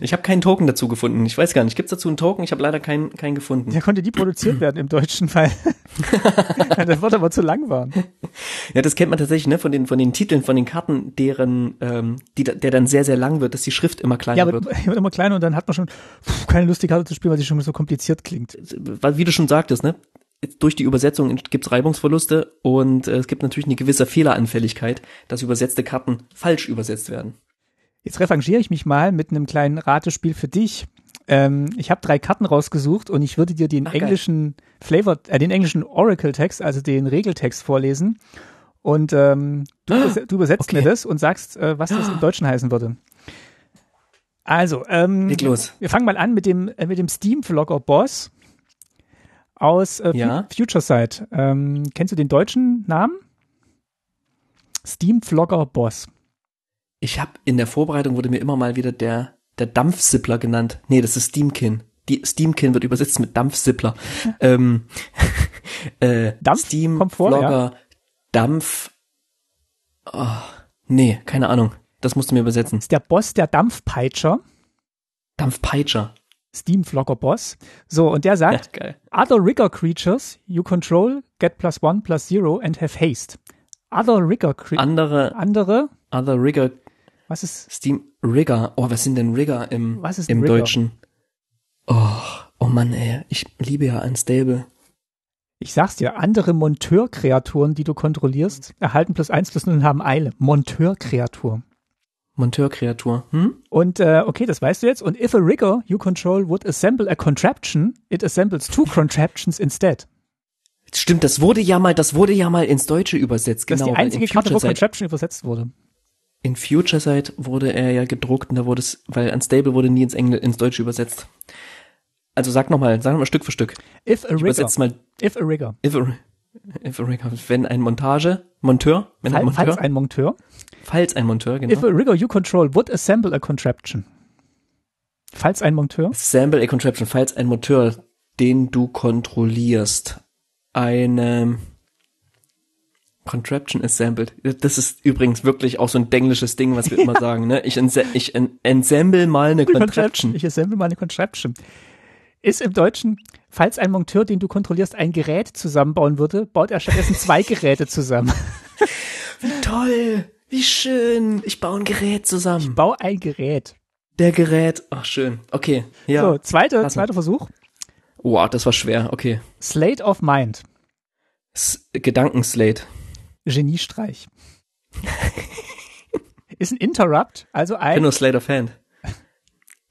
Ich habe keinen Token dazu gefunden. Ich weiß gar nicht. Gibt's dazu einen Token? Ich habe leider keinen, keinen gefunden. Der konnte die produziert werden im Deutschen, weil <laughs> das Wort aber zu lang waren. Ja, das kennt man tatsächlich, ne, von den, von den Titeln, von den Karten, deren, ähm, die, der dann sehr, sehr lang wird, dass die Schrift immer kleiner Ja, aber wird. wird immer kleiner und dann hat man schon pff, keine Lust, die Karte zu spielen, weil sie schon so kompliziert klingt. Weil, Wie du schon sagtest, ne, durch die Übersetzung gibt's Reibungsverluste und äh, es gibt natürlich eine gewisse Fehleranfälligkeit, dass übersetzte Karten falsch übersetzt werden. Jetzt revanchiere ich mich mal mit einem kleinen Ratespiel für dich. Ähm, ich habe drei Karten rausgesucht und ich würde dir den Ach, geil. englischen Flavor, äh, den englischen Oracle-Text, also den Regeltext vorlesen. Und ähm, du, Ah, du übersetzt okay. mir das und sagst, äh, was das im Deutschen heißen würde. Also, ähm, Leg los. wir fangen mal an mit dem, äh, mit dem Steam-Vlogger Boss. aus äh, Ja. Future Sight. Ähm, kennst du den deutschen Namen? Steam Vlogger Boss. Ich habe in der Vorbereitung wurde mir immer mal wieder der der Dampfsippler genannt. Nee, das ist Steamkin. Die Steamkin wird übersetzt mit Dampfsippler. <laughs> ähm, <laughs> äh, Dampf Steam Vlogger Dampf. Oh, nee, keine Ahnung. Das musst du mir übersetzen. Ist der Boss der Dampfpeitscher. Dampfpeitscher. Steam Vlogger Boss. So, und der Ja, sagt, geil. Other rigger creatures you control get plus one plus zero and have haste. Other rigger creatures. Andere, andere, other Rigger, was ist, Steam Rigger. Oh, was sind denn Rigger im, Was ist im Rigger? Deutschen? Oh, oh Mann, ey. Ich liebe ja Unstable. ich sag's dir, andere Monteurkreaturen, die du kontrollierst, erhalten plus eins plus null und haben Eile. Monteurkreatur. Monteurkreatur. Hm? Und äh, okay, das weißt du jetzt. Und if a rigger you control would assemble a contraption, it assembles two contraptions instead. Stimmt, das wurde ja mal, das wurde ja mal ins Deutsche übersetzt. Das genau, ist die weil einzige in Karte, wo Contraption übersetzt wurde. In Future Sight wurde er ja gedruckt und da wurde es, weil Unstable wurde nie ins Engl ins Deutsche übersetzt. Also sag nochmal, sag nochmal Stück für Stück. If a rigger, mal, if a rigger, if a, if a rigger, wenn ein Montage, Monteur, wenn ein Fall- falls Monteur, ein Monteur, falls ein Monteur, if genau. a rigger you control would assemble a contraption. Falls ein Monteur, Assemble a Contraption, falls ein Monteur, den du kontrollierst, eine Contraption assembled. Das ist übrigens wirklich auch so ein denglisches Ding, was wir immer sagen, ne? Ich, ense ich en ensemble mal eine Contraption. Ich assemble mal eine Contraption. Ist im Deutschen, falls ein Monteur, den du kontrollierst, ein Gerät zusammenbauen würde, baut er stattdessen zwei Geräte zusammen. <laughs> Toll, wie schön. Ich baue ein Gerät zusammen. Bau ein Gerät. Der Gerät. Ach, schön. Okay. Ja. So, zweiter, zweiter Versuch. Wow, das war schwer. Okay. Slate of Mind. S Gedankenslate. Geniestreich. <laughs> ist ein Interrupt, also Ich bin ein, nur Slate of Hand.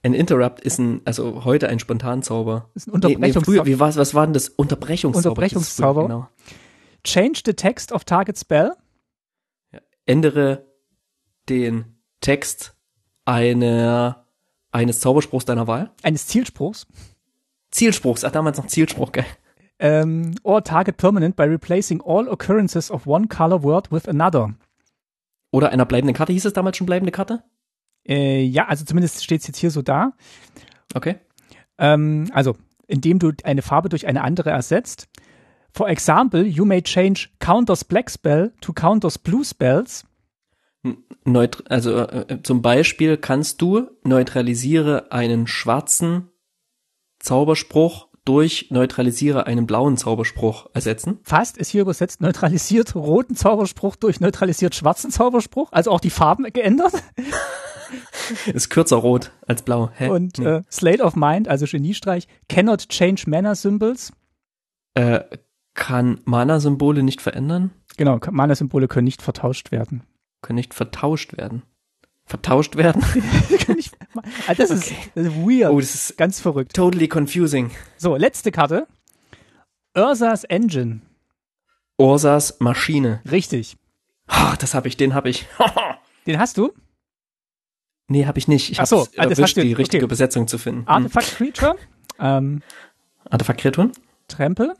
Ein Interrupt ist ein, also heute ein Spontanzauber. ist ein Nee, nee, Unterbrechungszauber. früher, wie war's, was war denn das? Unterbrechungszauber. Unterbrechungszauber. Früher, Genau. Change the text of target spell. Ändere den Text einer, eines Zauberspruchs deiner Wahl. eines Zielspruchs. Zielspruchs. Ach, damals noch Zielspruch, geil. Ähm, or target permanent by replacing all occurrences of one color word with another. Oder einer bleibenden Karte. Hieß es damals schon bleibende Karte? Äh, ja, also zumindest steht es jetzt hier so da. Okay. Ähm, also, indem du eine Farbe durch eine andere ersetzt. For example, you may change counters black spell to counters blue spells. Neut also äh, zum Beispiel kannst du neutralisiere einen schwarzen Zauberspruch durch neutralisiere einen blauen Zauberspruch ersetzen. Fast ist hier übersetzt neutralisiert roten Zauberspruch durch neutralisiert schwarzen Zauberspruch. Also auch die Farben geändert. <laughs> Ist kürzer rot als blau. Hä? Und Nee. äh, Slate of Mind, also Geniestreich, cannot change mana symbols. äh, kann Mana-Symbole nicht verändern, Genau, Mana-Symbole können nicht vertauscht werden. können nicht vertauscht werden. Vertauscht werden? <laughs> Also das, ist, das ist weird. Oh, das ist Ganz verrückt. totally confusing. So, letzte Karte. Ursas Engine. Ursas Maschine. Richtig. Ah, das habe ich, den habe ich. <laughs> Den hast du? nee, habe ich nicht. Ich habe so, ah, das hast du- die richtige okay. Übersetzung zu finden. Hm. Artifact Creature. Ähm, Artefakt-Kreaturen? Trempel.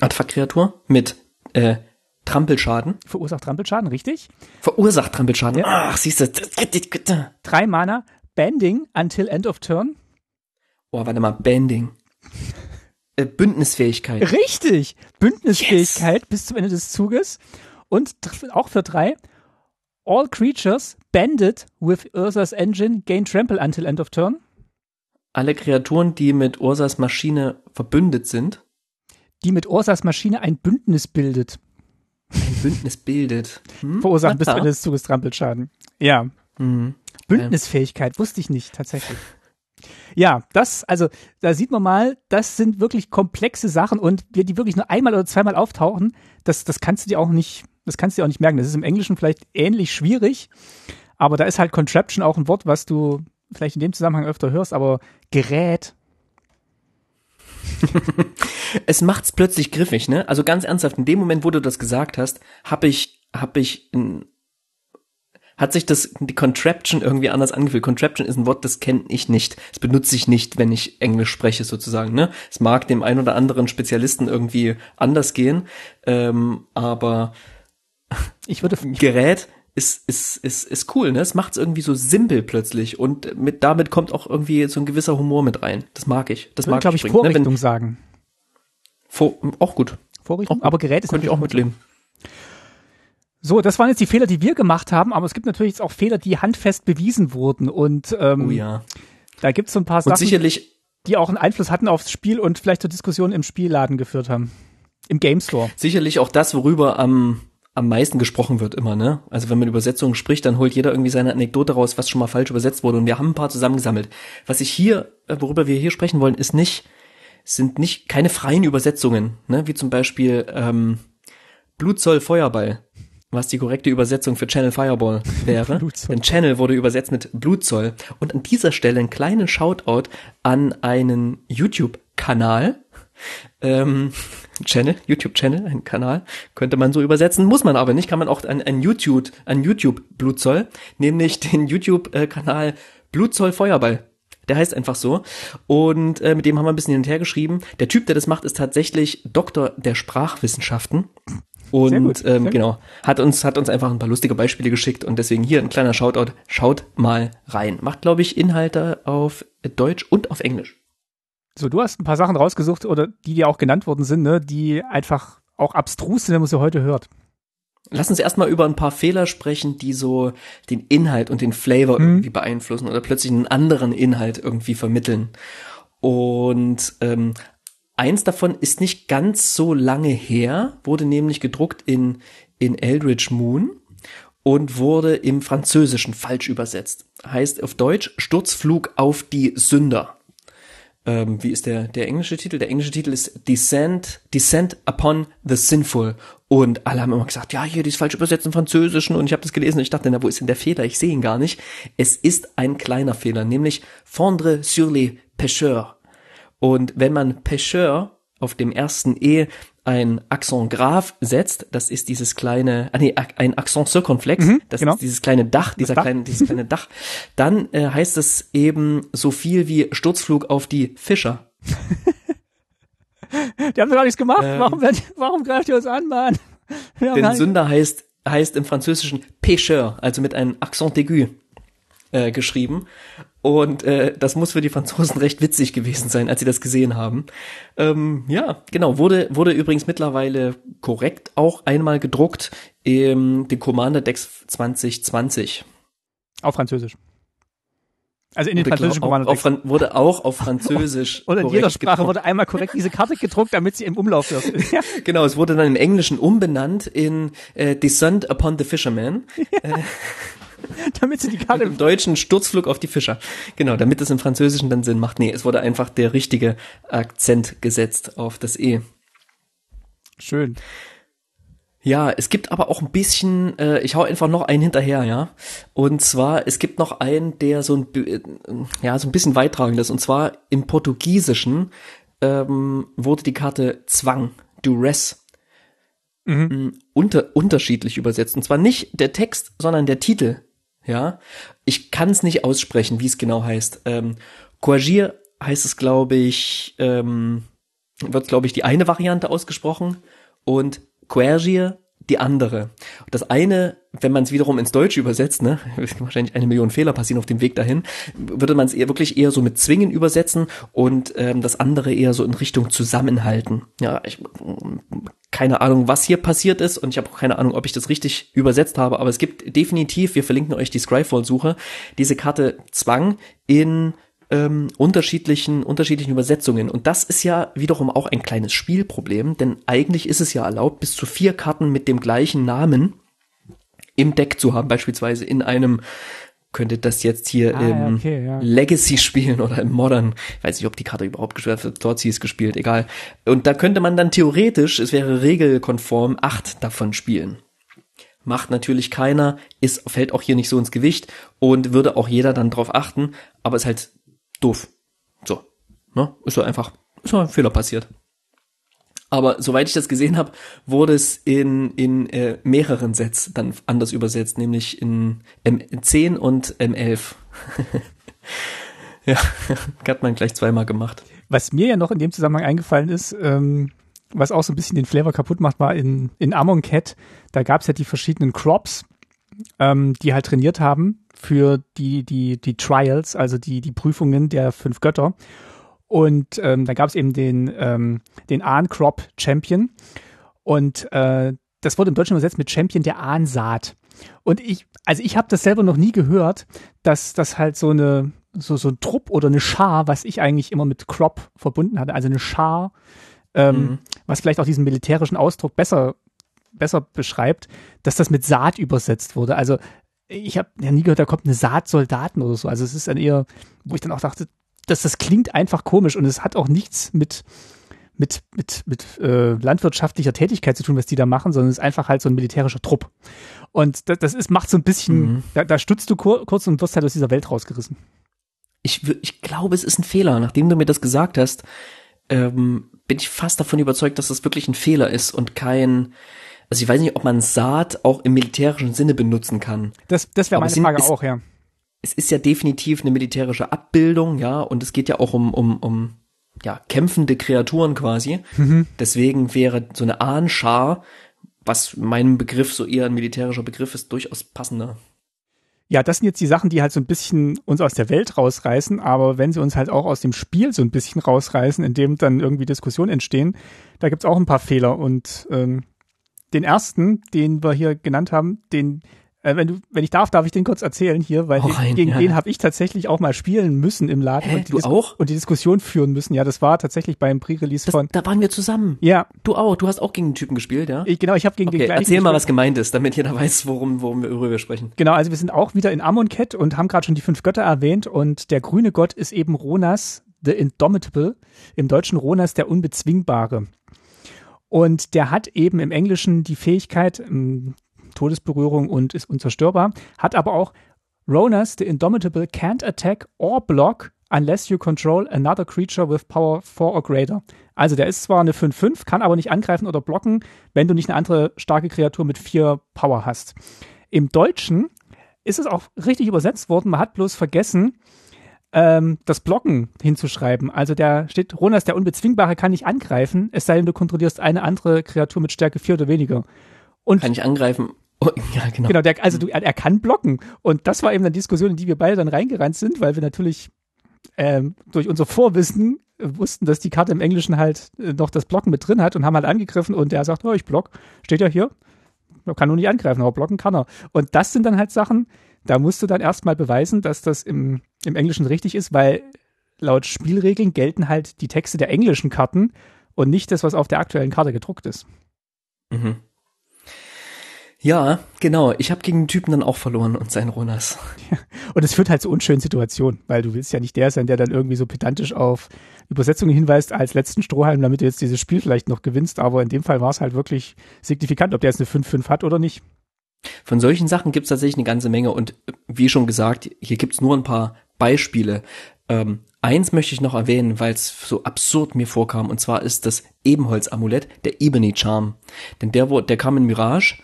Artefakt-Kreatur mit äh, Trampelschaden. Verursacht Trampelschaden, richtig. Verursacht Trampelschaden. Ja. Ach, siehst du. Drei Mana. Bending until end of turn. Oh, warte mal, Banding. Äh, Bündnisfähigkeit. Richtig. Bündnisfähigkeit bis zum Ende des Zuges. Und auch für drei. All creatures banded with Ursas Engine gain trample until end of turn. Alle Kreaturen, die mit Ursas Maschine verbündet sind, Die mit Ursas Maschine ein Bündnis bildet. Bündnis bildet. Hm? Verursachen bis. Ende des Zuges Trampelschaden. Ja. Hm. Bündnisfähigkeit, wusste ich nicht, tatsächlich. Ja, das, also, da sieht man mal, das sind wirklich komplexe Sachen und wir, die wirklich nur einmal oder zweimal auftauchen, das, das kannst du dir auch nicht, das kannst du dir auch nicht merken. Das ist im Englischen vielleicht ähnlich schwierig, aber da ist halt Contraption auch ein Wort, was du vielleicht in dem Zusammenhang öfter hörst, aber Gerät, <laughs> Es macht's plötzlich griffig, ne? Also ganz ernsthaft, in dem Moment, wo du das gesagt hast, habe ich, habe ich, ein- hat sich das, die Contraption irgendwie anders angefühlt. Contraption ist ein Wort, das kenne ich nicht. Das benutze ich nicht, wenn ich Englisch spreche, sozusagen, ne? Es mag dem ein oder anderen Spezialisten irgendwie anders gehen, ähm, aber ich würde, Gerät ist, ist, ist, ist cool, ne? Es macht's irgendwie so simpel plötzlich und mit, damit kommt auch irgendwie so ein gewisser Humor mit rein. Das mag ich. Das mag glaube ich, übrigens, Vorrichtung ne? Wenn, sagen. vor, auch gut. Vorrichtung, Auch gut. aber Gerät ist Könnte ich auch mitleben. So, das waren jetzt die Fehler, die wir gemacht haben, aber es gibt natürlich jetzt auch Fehler, die handfest bewiesen wurden und ähm, Oh ja. da gibt es so ein paar Sachen, sicherlich, die auch einen Einfluss hatten aufs Spiel und vielleicht zur Diskussion im Spielladen geführt haben. Im Game Store. sicherlich auch das, worüber am, am meisten gesprochen wird immer, ne? Also wenn man Übersetzungen spricht, dann holt jeder irgendwie seine Anekdote raus, was schon mal falsch übersetzt wurde. Und wir haben ein paar zusammengesammelt. Was ich hier, äh, worüber wir hier sprechen wollen, ist nicht, sind nicht keine freien Übersetzungen, ne? Wie zum Beispiel ähm, Blutzoll Feuerball, was die korrekte Übersetzung für Channel Fireball <laughs> wäre. Denn Channel wurde übersetzt mit Blutzoll. Und an dieser Stelle einen kleinen Shoutout an einen YouTube-Kanal. Ähm, Channel, YouTube-Channel, ein Kanal, könnte man so übersetzen, muss man aber nicht, kann man auch an, an YouTube, an YouTube Blutzoll, nämlich <laughs> den YouTube-Kanal Blutzoll Feuerball. Der heißt einfach so. Und äh, mit dem haben wir ein bisschen hin und her geschrieben. Der Typ, der das macht, ist tatsächlich Doktor der Sprachwissenschaften. Und Sehr gut, sehr ähm, genau, hat uns, hat uns einfach ein paar lustige Beispiele geschickt und deswegen hier ein kleiner Shoutout. Schaut mal rein. Macht, glaube ich, Inhalte auf Deutsch und auf Englisch. So, du hast ein paar Sachen rausgesucht oder die dir auch genannt worden sind, ne, die einfach auch abstrus sind, wenn man sie heute hört. Lass uns erstmal über ein paar Fehler sprechen, die so den Inhalt und den Flavor Mhm. irgendwie beeinflussen oder plötzlich einen anderen Inhalt irgendwie vermitteln. Und ähm, eins davon ist nicht ganz so lange her, wurde nämlich gedruckt in, in Eldridge Moon und wurde im Französischen falsch übersetzt. Heißt auf Deutsch Sturzflug auf die Sünder. Ähm, wie ist der, der englische Titel? Der englische Titel ist Descent, Descent upon the Sinful. Und alle haben immer gesagt, ja, hier, die ist falsch übersetzt im Französischen. Und ich habe das gelesen und ich dachte, na, wo ist denn der Fehler? Ich sehe ihn gar nicht. Es ist ein kleiner Fehler, nämlich fondre sur les pêcheurs. Und wenn man Pêcheur auf dem ersten E ein Accent grave setzt, das ist dieses kleine, ah nee, ein Accent circonflex, das genau. ist dieses kleine Dach, dieser Dach. kleine, dieses kleine Dach, dann äh, heißt es eben so viel wie Sturzflug auf die Fischer. <laughs> Die haben doch gar nichts gemacht. Ähm. warum, warum greift ihr uns an, Mann? <laughs> Denn Sünder heißt, heißt im Französischen Pêcheur, also mit einem Accent aigu äh, geschrieben. Und äh, das muss für die Franzosen <laughs> recht witzig gewesen sein, als sie das gesehen haben. Ähm, ja, genau, wurde, wurde übrigens mittlerweile korrekt auch einmal gedruckt im den Commander Dex 2020. auf Französisch. Also in den französischen Kommando. Fran- wurde auch auf Französisch. <laughs> Oder in jeder Sprache gedruckt. wurde einmal korrekt diese Karte gedruckt, damit sie im Umlauf wird. <laughs> Ja, Genau, es wurde dann im Englischen umbenannt in äh, Descent upon the Fisherman. <laughs> damit sie die Karte Im Deutschen Sturzflug auf die Fischer. Genau, damit es im Französischen dann Sinn macht. Nee, es wurde einfach der richtige Akzent gesetzt auf das E. Schön. Ja, es gibt aber auch ein bisschen, äh, ich hau einfach noch einen hinterher, ja. Und zwar, es gibt noch einen, der so ein, äh, ja, so ein bisschen weittragend ist. Und zwar im Portugiesischen ähm, wurde die Karte Zwang, Duress, mh, unter, unterschiedlich übersetzt. Und zwar nicht der Text, sondern der Titel. Ja, ich kann es nicht aussprechen, wie es genau heißt. Ähm, Coagir heißt es, glaube ich, ähm, wird, glaube ich, die eine Variante ausgesprochen und Quergier die andere. Das eine, wenn man es wiederum ins Deutsche übersetzt, ne, <laughs> wahrscheinlich eine Million Fehler passieren auf dem Weg dahin, würde man es eher wirklich eher so mit zwingen übersetzen und ähm, das andere eher so in Richtung zusammenhalten. Ja, ich keine Ahnung, was hier passiert ist und ich habe auch keine Ahnung, ob ich das richtig übersetzt habe, aber es gibt definitiv, wir verlinken euch die Scryfall-Suche, diese Karte Zwang in ähm, unterschiedlichen, unterschiedlichen Übersetzungen. Und das ist ja wiederum auch ein kleines Spielproblem, denn eigentlich ist es ja erlaubt, bis zu vier Karten mit dem gleichen Namen im Deck zu haben, beispielsweise in einem könnte das jetzt hier Ah, ja, im okay, ja. Legacy spielen oder im Modern. Ich weiß nicht, ob die Karte überhaupt gespielt wird. Dort sie ist gespielt, egal. Und da könnte man dann theoretisch, es wäre regelkonform, acht davon spielen. Macht natürlich keiner, ist, fällt auch hier nicht so ins Gewicht und würde auch jeder dann drauf achten, aber ist halt doof. So. Ne? Ist so einfach, ist so ein Fehler passiert. Aber soweit ich das gesehen habe, wurde es in, in äh, mehreren Sets dann anders übersetzt, nämlich in M10 und M11. <laughs> ja, <laughs> hat man gleich zweimal gemacht. Was mir ja noch in dem Zusammenhang eingefallen ist, ähm, was auch so ein bisschen den Flavor kaputt macht, war in, in Amon Cat, da gab es ja die verschiedenen Crops, ähm, die halt trainiert haben für die, die, die Trials, also die, die Prüfungen der fünf Götter. Und ähm, da gab es eben den, ähm, den Ahn-Crop Champion. Und äh, das wurde im Deutschen übersetzt mit Champion der Ahnsaat. Und ich, also ich habe das selber noch nie gehört, dass das halt so eine, so, so ein Trupp oder eine Schar, was ich eigentlich immer mit Crop verbunden hatte, also eine Schar, ähm, mhm. was vielleicht auch diesen militärischen Ausdruck besser, besser beschreibt, dass das mit Saat übersetzt wurde. Also ich habe ja nie gehört, da kommt eine Saat Soldaten oder so. Also es ist dann eher, wo ich dann auch dachte, dass das klingt einfach komisch und es hat auch nichts mit mit mit mit äh, landwirtschaftlicher Tätigkeit zu tun, was die da machen, sondern es ist einfach halt so ein militärischer Trupp. Und das, das ist macht so ein bisschen, mhm. da, da stutzt du kur kurz und wirst halt aus dieser Welt rausgerissen. Ich, ich glaube, es ist ein Fehler. Nachdem du mir das gesagt hast, ähm, bin ich fast davon überzeugt, dass das wirklich ein Fehler ist und kein, also ich weiß nicht, ob man Saat auch im militärischen Sinne benutzen kann. Das, das wäre meine sind, Frage auch, ja. Es ist ja definitiv eine militärische Abbildung, ja, und es geht ja auch um, um, um ja, kämpfende Kreaturen quasi. Mhm. Deswegen wäre so eine Ahnschar, was meinem Begriff so eher ein militärischer Begriff ist, durchaus passender. Ja, das sind jetzt die Sachen, die halt so ein bisschen uns aus der Welt rausreißen, aber wenn sie uns halt auch aus dem Spiel so ein bisschen rausreißen, in dem dann irgendwie Diskussionen entstehen, da gibt's auch ein paar Fehler. Und ähm, den ersten, den wir hier genannt haben, den äh, wenn du, wenn ich darf, darf ich den kurz erzählen hier, weil rein, gegen ja. den habe ich tatsächlich auch mal spielen müssen im Laden Hä, und, die du auch? und die Diskussion führen müssen. Ja, das war tatsächlich beim Pre-Release von. Da waren wir zusammen. Ja. Du auch. Du hast auch gegen den Typen gespielt, ja? Ich, genau, ich habe gegen okay, den gleichen. Erzähl mal, was gemeint ist, damit jeder weiß, worum, worum wir worüber wir sprechen. Genau, also wir sind auch wieder in Amonkhet und haben gerade schon die fünf Götter erwähnt und der grüne Gott ist eben Ronas, the Indomitable, im Deutschen Ronas der Unbezwingbare. Und der hat eben im Englischen die Fähigkeit, Todesberührung und ist unzerstörbar. Hat aber auch Ronas, the Indomitable, can't attack or block unless you control another creature with power 4 or greater. Also der ist zwar eine 5-5, kann aber nicht angreifen oder blocken, wenn du nicht eine andere starke Kreatur mit 4 Power hast. Im Deutschen ist es auch richtig übersetzt worden, man hat bloß vergessen, ähm, das Blocken hinzuschreiben. Also der steht, Ronas, der Unbezwingbare, kann nicht angreifen, es sei denn, du kontrollierst eine andere Kreatur mit Stärke 4 oder weniger. Und kann ich angreifen Oh, ja, genau. Genau, der, also du, er, er, kann blocken. Und das war eben eine Diskussion, in die wir beide dann reingerannt sind, weil wir natürlich ähm, durch unser Vorwissen wussten, dass die Karte im Englischen halt äh, noch das Blocken mit drin hat und haben halt angegriffen und der sagt, oh, ich block, steht ja hier, man kann nur nicht angreifen, aber blocken kann er. Und das sind dann halt Sachen, da musst du dann erstmal beweisen, dass das im, im Englischen richtig ist, weil laut Spielregeln gelten halt die Texte der englischen Karten und nicht das, was auf der aktuellen Karte gedruckt ist. Mhm. Ja, genau. Ich habe gegen den Typen dann auch verloren und seinen Ronas. Ja. Und es führt halt zu unschönen Situationen, weil du willst ja nicht der sein, der dann irgendwie so pedantisch auf Übersetzungen hinweist als letzten Strohhalm, damit du jetzt dieses Spiel vielleicht noch gewinnst. Aber in dem Fall war es halt wirklich signifikant, ob der jetzt eine 5-5 hat oder nicht. Von solchen Sachen gibt es tatsächlich eine ganze Menge und wie schon gesagt, hier gibt's nur ein paar Beispiele. Ähm, eins möchte ich noch erwähnen, weil es so absurd mir vorkam, und zwar ist das Ebenholz-Amulett, der Ebony Charm. Denn der, der kam in Mirage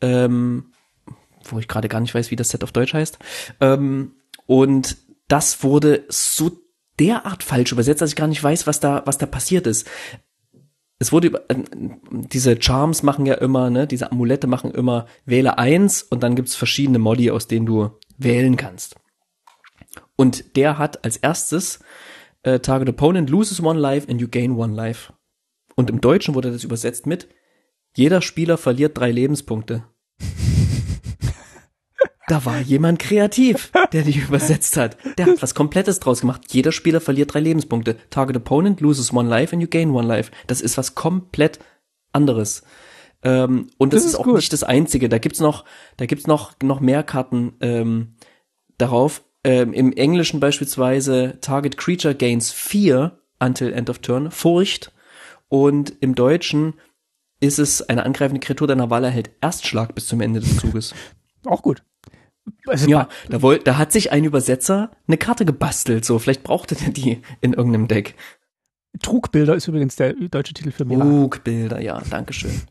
ähm, wo ich gerade gar nicht weiß, wie das Set auf Deutsch heißt. Ähm, und das wurde so derart falsch übersetzt, dass ich gar nicht weiß, was da, was da passiert ist. Es wurde über, äh, diese Charms machen ja immer, ne, diese Amulette machen immer wähle eins und dann gibt's verschiedene Modi, aus denen du wählen kannst. Und der hat als erstes äh, Target Opponent loses one life and you gain one life. Und im Deutschen wurde das übersetzt mit jeder Spieler verliert drei Lebenspunkte. Da war jemand kreativ, der die übersetzt hat. Der hat was Komplettes draus gemacht. Jeder Spieler verliert drei Lebenspunkte. Target Opponent loses one life and you gain one life. Das ist was komplett anderes. Ähm, und das, das ist, ist, auch gut. nicht das Einzige. Da gibt's noch, da gibt's noch noch mehr Karten ähm, darauf. Ähm, Im Englischen beispielsweise Target Creature gains fear until end of turn, Furcht. Und im Deutschen ist es eine angreifende Kreatur deiner Wahl erhält Erstschlag bis zum Ende des Zuges. Auch gut. Also ja, da, woll, da hat sich ein Übersetzer eine Karte gebastelt, so vielleicht brauchte der die in irgendeinem Deck. Trugbilder ist übrigens der deutsche Titel für Mirage. Trugbilder, ja, Dankeschön.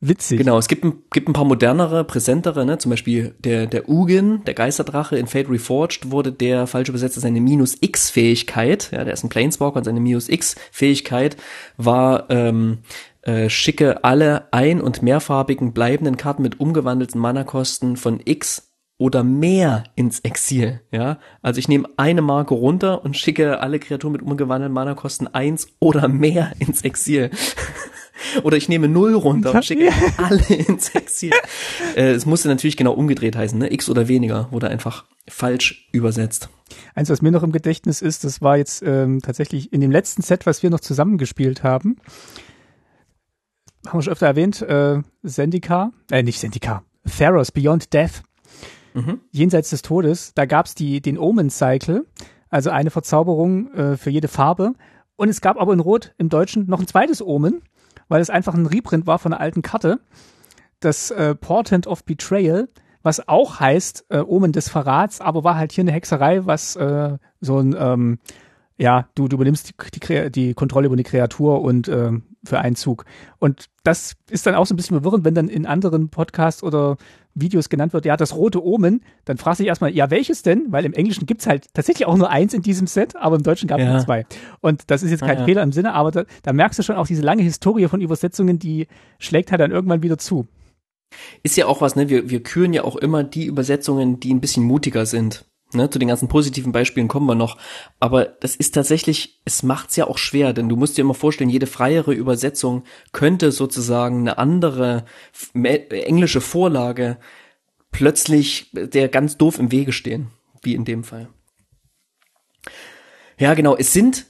Witzig. Genau, es gibt ein, gibt ein paar modernere, präsentere, ne? zum Beispiel der, der Ugin, der Geisterdrache in Fate Reforged wurde der falsch übersetzt seine Minus-X-Fähigkeit, ja, der ist ein Planeswalker und seine Minus-X-Fähigkeit war, ähm, äh, schicke alle ein- und mehrfarbigen bleibenden Karten mit umgewandelten Mana-Kosten von X oder mehr ins Exil, ja. Also ich nehme eine Marke runter und schicke alle Kreaturen mit umgewandelten Mana-Kosten eins oder mehr ins Exil. <laughs> Oder ich nehme null runter und schicke alle <laughs> ins Exil. Äh, es musste natürlich genau umgedreht heißen, ne? X oder weniger wurde einfach falsch übersetzt. Eins, was mir noch im Gedächtnis ist, das war jetzt ähm, tatsächlich in dem letzten Set, was wir noch zusammengespielt haben. Haben wir schon öfter erwähnt, äh, Zendika, äh, nicht Zendika, Theros Beyond Death. Mhm. Jenseits des Todes, da gab's die, den Omen-Cycle, also eine Verzauberung äh, für jede Farbe. Und es gab aber in Rot im Deutschen noch ein zweites Omen, weil es einfach ein Reprint war von einer alten Karte. Das äh, Portent of Betrayal, was auch heißt äh, Omen des Verrats, aber war halt hier eine Hexerei, was äh, so ein, ähm, ja, du, du übernimmst die, die, die Kontrolle über die Kreatur und äh, für einen Zug. Und das ist dann auch so ein bisschen verwirrend, wenn dann in anderen Podcasts oder Videos genannt wird, ja, das rote Omen, dann fragst du dich erstmal, ja, welches denn? Weil im Englischen gibt's halt tatsächlich auch nur eins in diesem Set, aber im Deutschen gab es ja. nur zwei. Und das ist jetzt kein ah, ja. Fehler im Sinne, aber da, da merkst du schon auch diese lange Historie von Übersetzungen, die schlägt halt dann irgendwann wieder zu. Ist ja auch was, ne? Wir, wir küren ja auch immer die Übersetzungen, die ein bisschen mutiger sind. Ne, zu den ganzen positiven Beispielen kommen wir noch. Aber das ist tatsächlich, es macht's ja auch schwer, denn du musst dir immer vorstellen, jede freiere Übersetzung könnte sozusagen eine andere englische Vorlage plötzlich der ganz doof im Wege stehen, wie in dem Fall. Ja, genau, es sind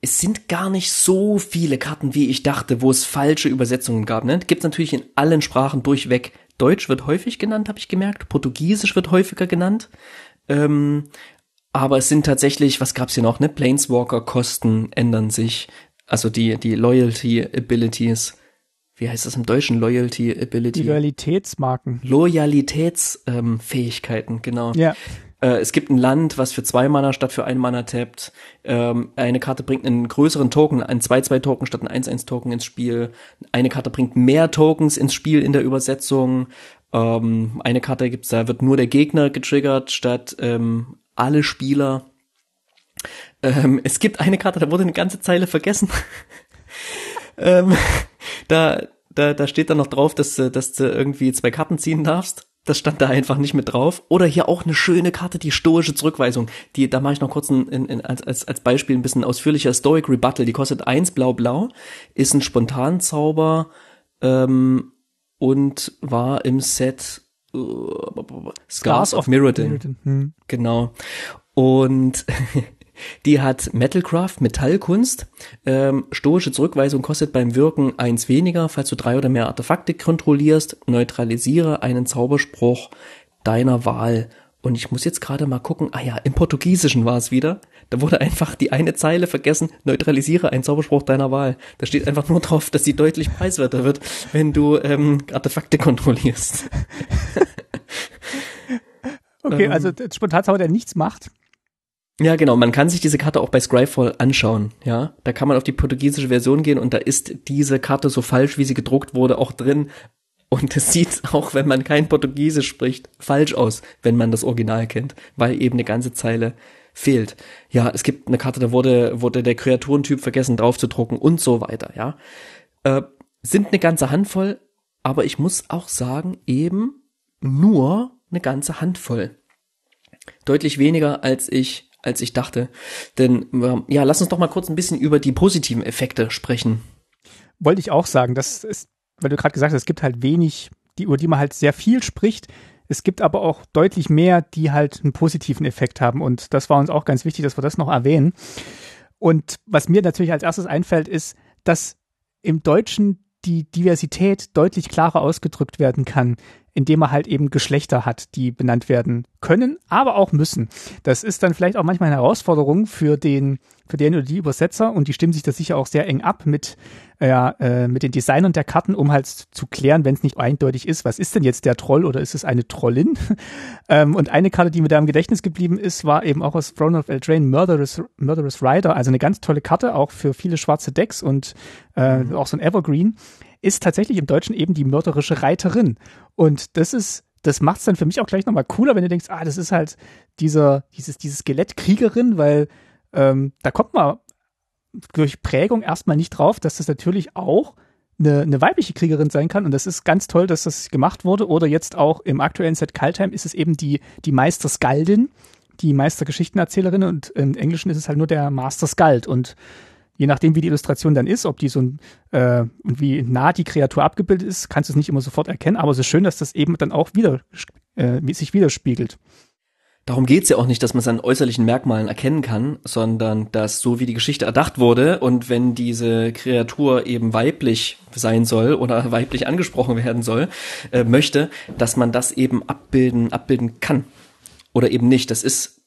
es sind gar nicht so viele Karten, wie ich dachte, wo es falsche Übersetzungen gab. Ne? Gibt natürlich in allen Sprachen durchweg. Deutsch wird häufig genannt, habe ich gemerkt. Portugiesisch wird häufiger genannt. Ähm, aber es sind tatsächlich, was gab's hier noch, ne? Planeswalker-Kosten ändern sich. Also die, die Loyalty-Abilities. Wie heißt das im Deutschen? Loyalty Ability. Die Loyalitätsmarken. Loyalitätsfähigkeiten, ähm, genau. Ja. Äh, es gibt ein Land, was für zwei Mana statt für ein Mana tappt. Ähm, eine Karte bringt einen größeren Token, einen 2-2-Token statt einen 1-1-Token ins Spiel. Eine Karte bringt mehr Tokens ins Spiel in der Übersetzung. Ähm, eine Karte gibt's, da wird nur der Gegner getriggert statt ähm, alle Spieler. Ähm, es gibt eine Karte, da wurde eine ganze Zeile vergessen. <laughs> ähm, da, da, da steht dann noch drauf, dass, dass du irgendwie zwei Karten ziehen darfst. Das stand da einfach nicht mit drauf. Oder hier auch eine schöne Karte, die stoische Zurückweisung. Die, da mache ich noch kurz ein, in, in, als, als Beispiel ein bisschen ausführlicher. Stoic Rebuttal, die kostet eins blau-blau, ist ein Spontanzauber, ähm, und war im Set uh, Scars of Mirrodin. Mirrodin. Hm. Genau. Und <laughs> die hat Metalcraft, Metallkunst. Ähm, stoische Zurückweisung kostet beim Wirken eins weniger, falls du drei oder mehr Artefakte kontrollierst. Neutralisiere einen Zauberspruch deiner Wahl. Und ich muss jetzt gerade mal gucken, ah ja, im Portugiesischen war es wieder. Da wurde einfach die eine Zeile vergessen, neutralisiere einen Zauberspruch deiner Wahl. Da steht einfach nur drauf, dass sie deutlich preiswerter wird, wenn du ähm, Artefakte kontrollierst. <laughs> okay, ähm, also Spontanzauber, der nichts macht. Ja, genau. Man kann sich diese Karte auch bei Scryfall anschauen. Ja, da kann man auf die portugiesische Version gehen und da ist diese Karte so falsch, wie sie gedruckt wurde, auch drin. Und es sieht auch, wenn man kein Portugiesisch spricht, falsch aus, wenn man das Original kennt, weil eben eine ganze Zeile fehlt. Ja, es gibt eine Karte, da wurde, wurde der Kreaturentyp vergessen draufzudrucken und so weiter, ja. Äh, sind eine ganze Handvoll, aber ich muss auch sagen, eben nur eine ganze Handvoll. Deutlich weniger als ich, als ich dachte. Denn, äh, ja, lass uns doch mal kurz ein bisschen über die positiven Effekte sprechen. Wollte ich auch sagen, das ist, weil du gerade gesagt hast, es gibt halt wenig, die, über die man halt sehr viel spricht. Es gibt aber auch deutlich mehr, die halt einen positiven Effekt haben. Und das war uns auch ganz wichtig, dass wir das noch erwähnen. Und was mir natürlich als erstes einfällt, ist, dass im Deutschen die Diversität deutlich klarer ausgedrückt werden kann. Indem er halt eben Geschlechter hat, die benannt werden können, aber auch müssen. Das ist dann vielleicht auch manchmal eine Herausforderung für den, für den oder die Übersetzer und die stimmen sich das sicher auch sehr eng ab mit, ja, äh, mit den Designern der Karten, um halt zu klären, wenn es nicht eindeutig ist, was ist denn jetzt der Troll oder ist es eine Trollin? <laughs> ähm, und eine Karte, die mir da im Gedächtnis geblieben ist, war eben auch aus Throne of Eldraine Murderous, Murderous Rider, also eine ganz tolle Karte, auch für viele schwarze Decks und äh, mhm. auch so ein Evergreen ist tatsächlich im Deutschen eben die mörderische Reiterin. Und das ist, das macht es dann für mich auch gleich nochmal cooler, wenn du denkst, ah, das ist halt dieser, dieses, dieses Skelettkriegerin, weil ähm, da kommt man durch Prägung erstmal nicht drauf, dass das natürlich auch eine, eine weibliche Kriegerin sein kann. Und das ist ganz toll, dass das gemacht wurde. Oder jetzt auch im aktuellen Set Kaltheim ist es eben die, die Meister Skaldin, die Meistergeschichtenerzählerin. Und im Englischen ist es halt nur der Master Skald. Und je nachdem, wie die Illustration dann ist, ob die so ein, äh, und wie nah die Kreatur abgebildet ist, kannst du es nicht immer sofort erkennen, aber es ist schön, dass das eben dann auch wieder, äh, sich widerspiegelt. Darum geht's ja auch nicht, dass man es an äußerlichen Merkmalen erkennen kann, sondern dass so wie die Geschichte erdacht wurde und wenn diese Kreatur eben weiblich sein soll oder <laughs> weiblich angesprochen werden soll, äh, möchte, dass man das eben abbilden, abbilden kann. Oder eben nicht. Das ist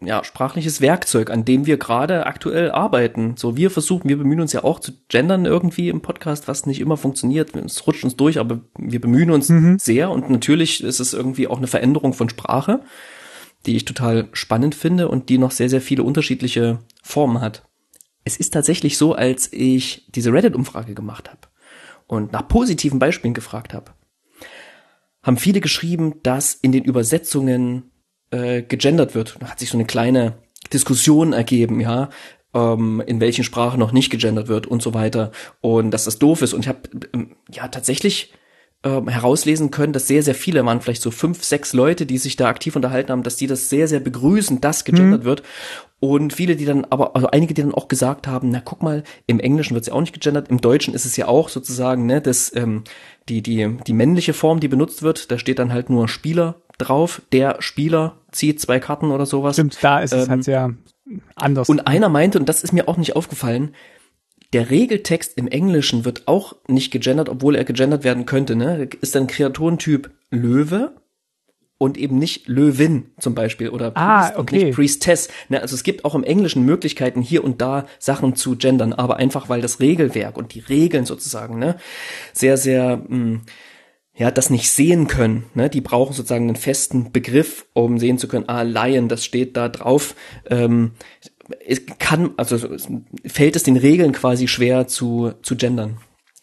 ja, sprachliches Werkzeug, an dem wir gerade aktuell arbeiten. So, wir versuchen, wir bemühen uns ja auch zu gendern irgendwie im Podcast, was nicht immer funktioniert. Es rutscht uns durch, aber wir bemühen uns mhm. sehr und natürlich ist es irgendwie auch eine Veränderung von Sprache, die ich total spannend finde und die noch sehr, sehr viele unterschiedliche Formen hat. Es ist tatsächlich so, als ich diese Reddit-Umfrage gemacht habe und nach positiven Beispielen gefragt habe, haben viele geschrieben, dass in den Übersetzungen äh, gegendert wird. Da hat sich so eine kleine Diskussion ergeben, ja, ähm, in welchen Sprachen noch nicht gegendert wird und so weiter. Und dass das doof ist. Und ich habe ähm, ja tatsächlich ähm, herauslesen können, dass sehr, sehr viele waren, vielleicht so fünf, sechs Leute, die sich da aktiv unterhalten haben, dass die das sehr, sehr begrüßen, dass gegendert mhm. wird. Und viele, die dann, aber, also einige, die dann auch gesagt haben, na guck mal, im Englischen wird es ja auch nicht gegendert, im Deutschen ist es ja auch sozusagen, ne, das, ähm, die, die, die männliche Form, die benutzt wird, da steht dann halt nur Spieler drauf, der Spieler zieht zwei Karten oder sowas. Stimmt, da ist ähm, es halt ähm, sehr anders. Und einer meinte, und das ist mir auch nicht aufgefallen, der Regeltext im Englischen wird auch nicht gegendert, obwohl er gegendert werden könnte. Ne? Ist dann Kreaturentyp Löwe und eben nicht Löwin zum Beispiel oder ah, okay. und nicht Priestess. Ne? Also es gibt auch im Englischen Möglichkeiten, hier und da Sachen zu gendern, aber einfach weil das Regelwerk und die Regeln sozusagen ne, sehr, sehr mh, hm, ja, das nicht sehen können. Ne? Die brauchen sozusagen einen festen Begriff, um sehen zu können, ah, Lion, das steht da drauf. Ähm, es kann, also es fällt es den Regeln quasi schwer zu, zu gendern.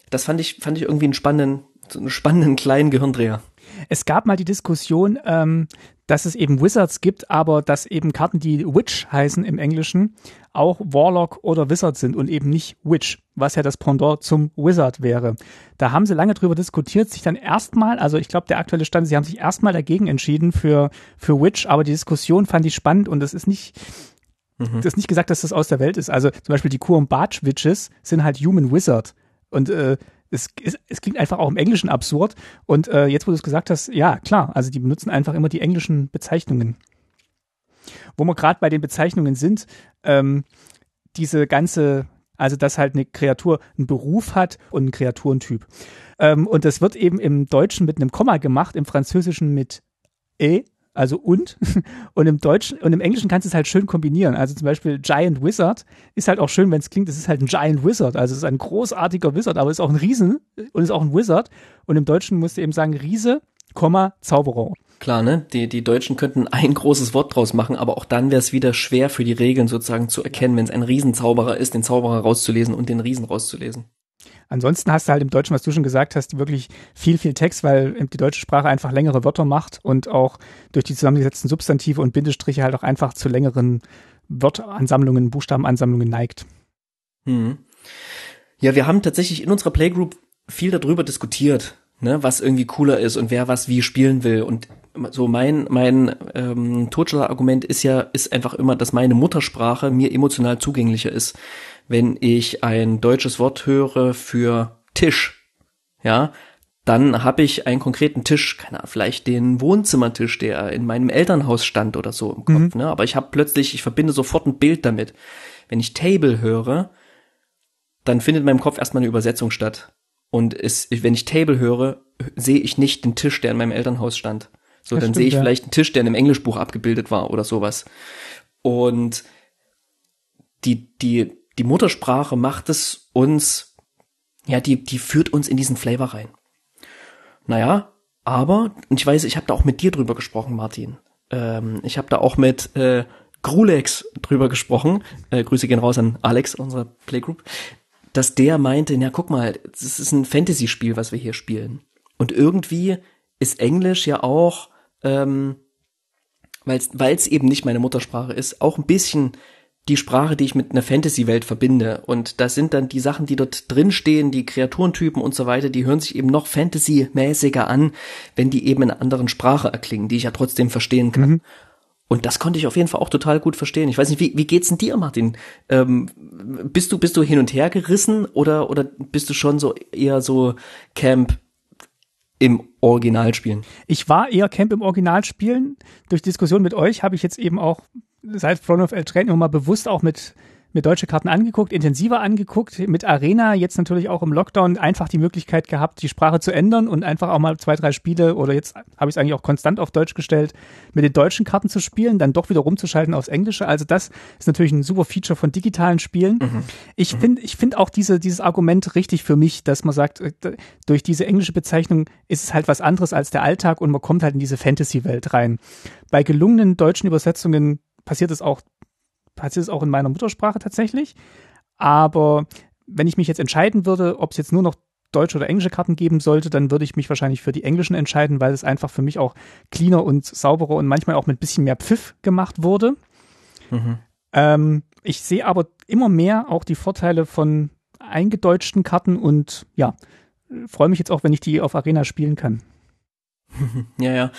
Das fand ich, fand ich irgendwie einen spannenden, so einen spannenden kleinen Gehirndreher. Es gab mal die Diskussion, ähm, dass es eben Wizards gibt, aber dass eben Karten, die Witch heißen im Englischen, auch Warlock oder Wizard sind und eben nicht Witch, was ja das Pendant zum Wizard wäre. Da haben sie lange drüber diskutiert, sich dann erstmal, also ich glaube, der aktuelle Stand, sie haben sich erstmal dagegen entschieden für, für Witch, aber die Diskussion fand ich spannend und das ist nicht, mhm. das ist nicht gesagt, dass das aus der Welt ist. Also zum Beispiel die Kurm Barge Witches sind halt Human Wizard. Und äh, es, es, es klingt einfach auch im Englischen absurd. Und äh, jetzt, wo du es gesagt hast, ja, klar, also die benutzen einfach immer die englischen Bezeichnungen. Wo wir gerade bei den Bezeichnungen sind, ähm, diese ganze, also dass halt eine Kreatur einen Beruf hat und einen Kreaturentyp. Ähm, und das wird eben im Deutschen mit einem Komma gemacht, im Französischen mit E also und. <laughs> Und im Deutschen und im Englischen kannst du es halt schön kombinieren. Also zum Beispiel Giant Wizard ist halt auch schön, wenn es klingt, es ist halt ein Giant Wizard. Also es ist ein großartiger Wizard, aber es ist auch ein Riesen und ist auch ein Wizard. Und im Deutschen musst du eben sagen Riese, Komma, Zauberer. Klar, ne? Die, die Deutschen könnten ein großes Wort draus machen, aber auch dann wäre es wieder schwer für die Regeln sozusagen zu erkennen, wenn es ein Riesenzauberer ist, den Zauberer rauszulesen und den Riesen rauszulesen. Ansonsten hast du halt im Deutschen, was du schon gesagt hast, wirklich viel, viel Text, weil die deutsche Sprache einfach längere Wörter macht und auch durch die zusammengesetzten Substantive und Bindestriche halt auch einfach zu längeren Wörteransammlungen, Buchstabenansammlungen neigt. Hm. Ja, wir haben tatsächlich in unserer Playgroup viel darüber diskutiert, ne, was irgendwie cooler ist und wer was wie spielen will. Und so mein mein ähm, Totschlagargument ist ja ist einfach immer, dass meine Muttersprache mir emotional zugänglicher ist wenn ich ein deutsches Wort höre für Tisch, ja, dann habe ich einen konkreten Tisch, keine Ahnung, vielleicht den Wohnzimmertisch, der in meinem Elternhaus stand oder so im Kopf, mhm. ne? Aber ich habe plötzlich, ich verbinde sofort ein Bild damit. Wenn ich Table höre, dann findet in meinem Kopf erstmal eine Übersetzung statt. Und es, wenn ich Table höre, sehe ich nicht den Tisch, der in meinem Elternhaus stand. So, Das dann stimmt, sehe ich ja. vielleicht einen Tisch, der in einem Englischbuch abgebildet war oder sowas. Und die, die, die Muttersprache macht es uns, ja, die, die führt uns in diesen Flavor rein. Naja, aber, und ich weiß, ich habe da auch mit dir drüber gesprochen, Martin. Ähm, ich habe da auch mit äh, Grulex drüber gesprochen. Äh, Grüße gehen raus an Alex, unserer Playgroup. Dass der meinte, na guck mal, das ist ein Fantasy-Spiel, was wir hier spielen. Und irgendwie ist Englisch ja auch, ähm, weil es eben nicht meine Muttersprache ist, auch ein bisschen die Sprache, die ich mit einer Fantasy-Welt verbinde. Und das sind dann die Sachen, die dort drinstehen, die Kreaturentypen und so weiter, die hören sich eben noch Fantasy-mäßiger an, wenn die eben in einer anderen Sprache erklingen, die ich ja trotzdem verstehen kann. Und das konnte ich auf jeden Fall auch total gut verstehen. Ich weiß nicht, wie, wie geht's denn dir, Martin? Ähm, bist du, bist du hin und her gerissen oder, oder bist du schon so eher so Camp im Original spielen? Ich war eher Camp im Original spielen. Durch Diskussion mit euch habe ich jetzt eben auch seit Throne of Eldraine immer mal bewusst auch mit mir deutsche Karten angeguckt, intensiver angeguckt, mit Arena jetzt natürlich auch im Lockdown einfach die Möglichkeit gehabt, die Sprache zu ändern und einfach auch mal zwei, drei Spiele oder jetzt habe ich es eigentlich auch konstant auf Deutsch gestellt, mit den deutschen Karten zu spielen, dann doch wieder rumzuschalten aufs Englische. Also das ist natürlich ein super Feature von digitalen Spielen. Ich finde ich finde auch diese, dieses Argument richtig für mich, dass man sagt, äh, durch diese englische Bezeichnung ist es halt was anderes als der Alltag und man kommt halt in diese Fantasy-Welt rein. Bei gelungenen deutschen Übersetzungen passiert es auch passiert es auch in meiner Muttersprache tatsächlich. Aber wenn ich mich jetzt entscheiden würde, ob es jetzt nur noch deutsche oder englische Karten geben sollte, dann würde ich mich wahrscheinlich für die englischen entscheiden, weil es einfach für mich auch cleaner und sauberer und manchmal auch mit bisschen mehr Pfiff gemacht wurde. Ähm, ich sehe aber immer mehr auch die Vorteile von eingedeutschten Karten und ja, freue mich jetzt auch, wenn ich die auf Arena spielen kann. <laughs> Ja, ja.